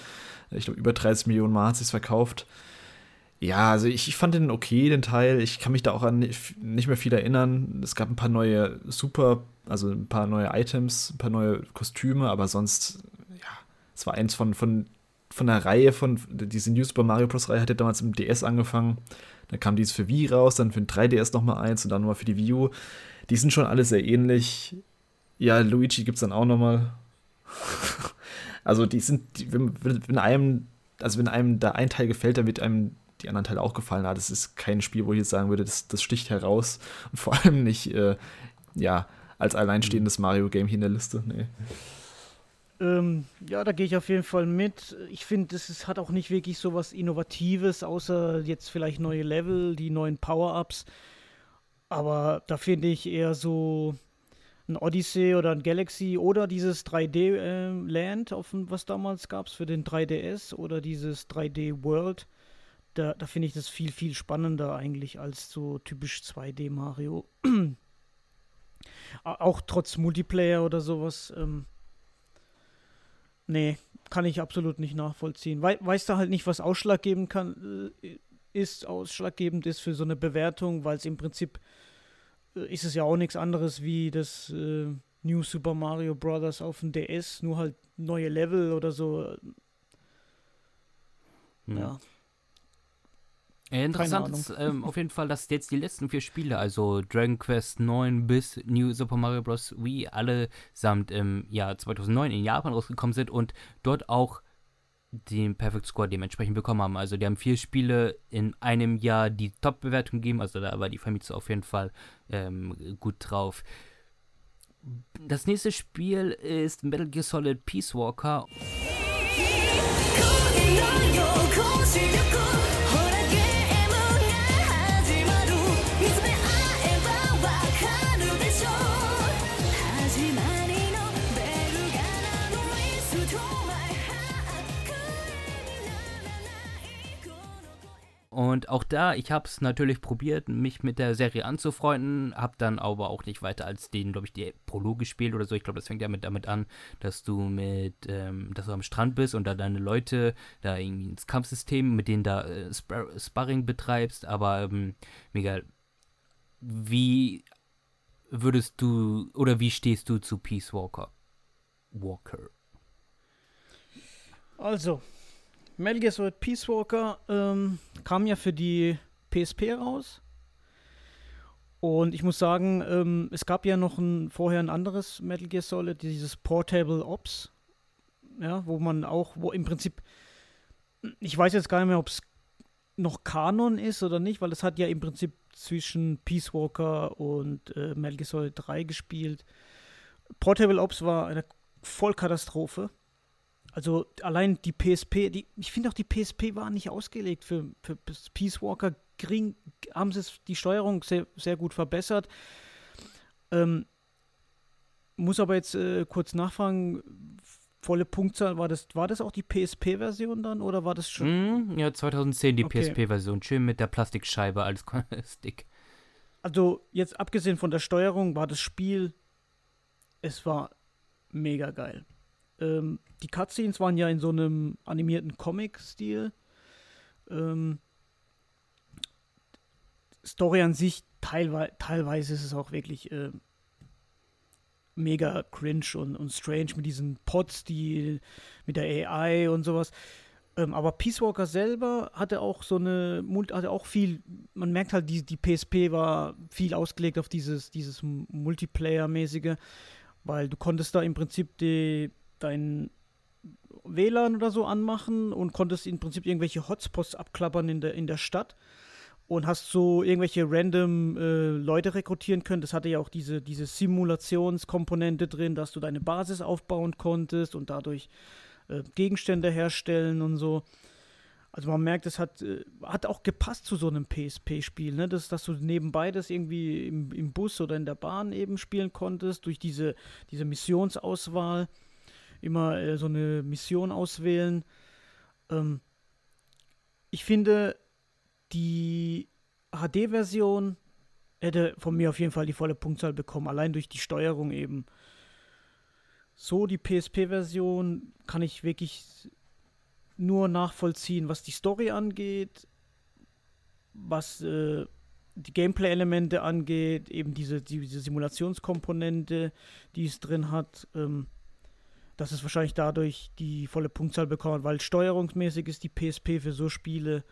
Ich glaube, über 30 Millionen Mal hat es verkauft. Ja, also ich, ich, fand den okay, den Teil. Ich kann mich da auch an nicht mehr viel erinnern. Es gab ein paar neue Super, also ein paar neue Items, ein paar neue Kostüme, aber sonst, ja, es war eins von, von von der Reihe von, diese New Super Mario Bros. Reihe hat ja damals im DS angefangen. Dann kam dieses für Wii raus, dann für den 3DS nochmal eins und dann nochmal für die Wii U. Die sind schon alle sehr ähnlich. Ja, Luigi gibt es dann auch nochmal. also die sind, die, wenn, wenn, einem, also wenn einem da ein Teil gefällt, dann wird einem die anderen Teile auch gefallen. Ah, das ist kein Spiel, wo ich jetzt sagen würde, das, das sticht heraus. Und vor allem nicht, äh, ja, als alleinstehendes Mario-Game hier in der Liste. Nee. Ähm, ja, da gehe ich auf jeden Fall mit. Ich finde, es hat auch nicht wirklich so was Innovatives, außer jetzt vielleicht neue Level, die neuen Power-Ups. Aber da finde ich eher so ein Odyssey oder ein Galaxy oder dieses 3D-Land, äh, was damals gab es für den 3DS oder dieses 3D-World. Da, da finde ich das viel, viel spannender eigentlich als so typisch 2D-Mario. auch trotz Multiplayer oder sowas. Ähm, Nee, kann ich absolut nicht nachvollziehen. We weißt du halt nicht, was ausschlaggebend kann, äh, ist, ausschlaggebend ist für so eine Bewertung, weil es im Prinzip äh, ist es ja auch nichts anderes wie das äh, New Super Mario Bros. auf dem DS, nur halt neue Level oder so. Ja. Ja, interessant ist ähm, auf jeden Fall, dass jetzt die letzten vier Spiele, also Dragon Quest 9 bis New Super Mario Bros. Wii, allesamt im Jahr 2009 in Japan rausgekommen sind und dort auch den Perfect Score dementsprechend bekommen haben. Also die haben vier Spiele in einem Jahr die Top-Bewertung gegeben, also da war die Famitsu auf jeden Fall ähm, gut drauf. Das nächste Spiel ist Metal Gear Solid Peace Walker. Und auch da, ich habe es natürlich probiert, mich mit der Serie anzufreunden, habe dann aber auch nicht weiter als den, glaube ich, die Prolog gespielt oder so. Ich glaube, das fängt ja mit damit an, dass du mit, ähm, dass du am Strand bist und da deine Leute da irgendwie ins Kampfsystem, mit denen da äh, Spar Sparring betreibst. Aber ähm, mega, wie würdest du oder wie stehst du zu Peace Walker? Walker. Also, Metal Gear Solid Peace Walker ähm, kam ja für die PSP raus. Und ich muss sagen, ähm, es gab ja noch ein, vorher ein anderes Metal Gear Solid, dieses Portable Ops, ja, wo man auch, wo im Prinzip, ich weiß jetzt gar nicht mehr, ob es noch Kanon ist oder nicht, weil es hat ja im Prinzip zwischen Peace Walker und äh, Metal Gear Solid 3 gespielt. Portable Ops war eine Vollkatastrophe. Also allein die PSP, die, ich finde auch die PSP war nicht ausgelegt für, für Peace Walker. Kriegen, haben sie die Steuerung sehr, sehr gut verbessert. Ähm, muss aber jetzt äh, kurz nachfragen, volle Punktzahl, war das, war das auch die PSP-Version dann oder war das schon? Mm, ja, 2010 die okay. PSP-Version, schön mit der Plastikscheibe als Stick. Also jetzt abgesehen von der Steuerung war das Spiel, es war mega geil. Ähm, die Cutscenes waren ja in so einem animierten Comic-Stil. Ähm, Story an sich, teilwe teilweise ist es auch wirklich äh, mega cringe und, und strange mit diesen Pods, die mit der AI und sowas. Ähm, aber Peace Walker selber hatte auch so eine, hatte auch viel, man merkt halt, die, die PSP war viel ausgelegt auf dieses, dieses Multiplayer-mäßige, weil du konntest da im Prinzip die, dein WLAN oder so anmachen und konntest im Prinzip irgendwelche Hotspots abklappern in der, in der Stadt und hast so irgendwelche random äh, Leute rekrutieren können. Das hatte ja auch diese, diese Simulationskomponente drin, dass du deine Basis aufbauen konntest und dadurch äh, Gegenstände herstellen und so. Also man merkt, es hat, äh, hat auch gepasst zu so einem PSP-Spiel, ne? dass, dass du nebenbei das irgendwie im, im Bus oder in der Bahn eben spielen konntest, durch diese, diese Missionsauswahl, immer äh, so eine Mission auswählen. Ähm, ich finde, die HD-Version hätte von mir auf jeden Fall die volle Punktzahl bekommen, allein durch die Steuerung eben. So, die PSP-Version kann ich wirklich nur nachvollziehen, was die Story angeht, was äh, die Gameplay-Elemente angeht, eben diese, diese Simulationskomponente, die es drin hat. Ähm, dass es wahrscheinlich dadurch die volle Punktzahl bekommt, weil steuerungsmäßig ist die PSP für so Spiele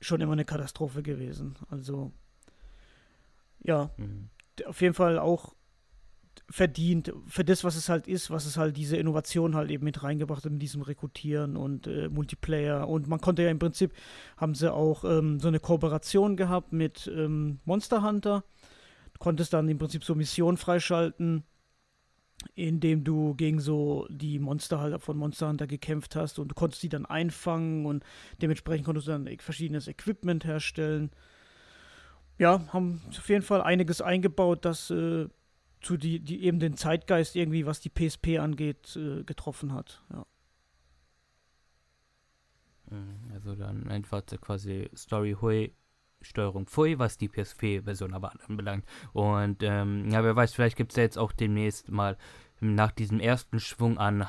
schon immer eine Katastrophe gewesen. Also, ja, mhm. auf jeden Fall auch verdient für das, was es halt ist, was es halt diese Innovation halt eben mit reingebracht hat, mit diesem Rekrutieren und äh, Multiplayer. Und man konnte ja im Prinzip, haben sie auch ähm, so eine Kooperation gehabt mit ähm, Monster Hunter. Du konntest dann im Prinzip so Missionen freischalten, indem du gegen so die Monster halt von Monster Hunter gekämpft hast und du konntest die dann einfangen und dementsprechend konntest du dann verschiedenes Equipment herstellen. Ja, haben auf jeden Fall einiges eingebaut, das äh, zu die, die eben den Zeitgeist irgendwie, was die PSP angeht, äh, getroffen hat. Ja. Mhm, also dann einfach quasi Story Hui Steuerung Pfui, was die PSP-Version aber anbelangt. Und ähm, ja, wer weiß, vielleicht gibt es ja jetzt auch demnächst mal nach diesem ersten Schwung an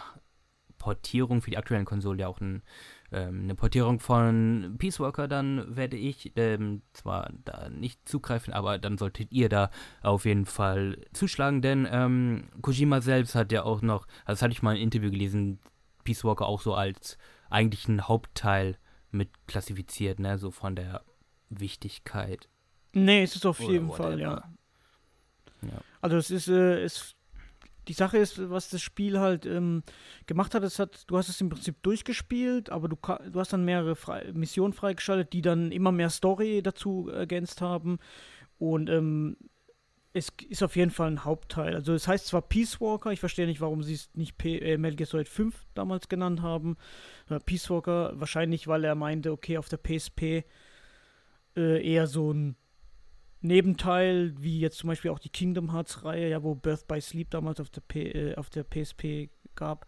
Portierung für die aktuellen Konsolen ja auch ein, ähm, eine Portierung von Peace Walker, dann werde ich ähm, zwar da nicht zugreifen, aber dann solltet ihr da auf jeden Fall zuschlagen, denn ähm, Kojima selbst hat ja auch noch, also das hatte ich mal im Interview gelesen, Peace Walker auch so als eigentlichen Hauptteil mit klassifiziert, ne, so von der Wichtigkeit. Nee, es ist auf jeden whatever. Fall, ja. ja. Also es ist, äh, es, die Sache ist, was das Spiel halt ähm, gemacht hat, es hat, du hast es im Prinzip durchgespielt, aber du, du hast dann mehrere frei, Missionen freigeschaltet, die dann immer mehr Story dazu ergänzt haben. Und ähm, es ist auf jeden Fall ein Hauptteil. Also es heißt zwar Peace Walker, ich verstehe nicht, warum sie es nicht P äh, Metal Gear Solid 5 damals genannt haben. Peace Walker, wahrscheinlich, weil er meinte, okay, auf der PSP äh, eher so ein Nebenteil, wie jetzt zum Beispiel auch die Kingdom Hearts-Reihe, ja, wo Birth by Sleep damals auf der, P äh, auf der PSP gab.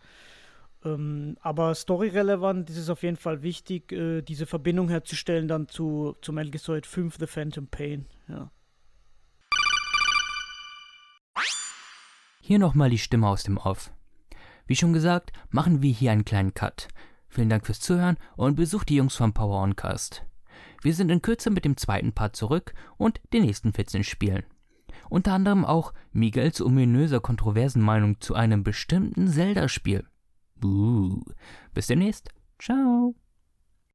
Ähm, aber storyrelevant ist es auf jeden Fall wichtig, äh, diese Verbindung herzustellen dann zu, zu Metal Gear Solid 5 The Phantom Pain, ja. Hier nochmal die Stimme aus dem Off. Wie schon gesagt, machen wir hier einen kleinen Cut. Vielen Dank fürs Zuhören und besucht die Jungs vom Power Oncast. Wir sind in Kürze mit dem zweiten Part zurück und den nächsten 14 Spielen. Unter anderem auch Miguels ominöser kontroversen Meinung zu einem bestimmten Zelda-Spiel. Uh, bis demnächst. Ciao.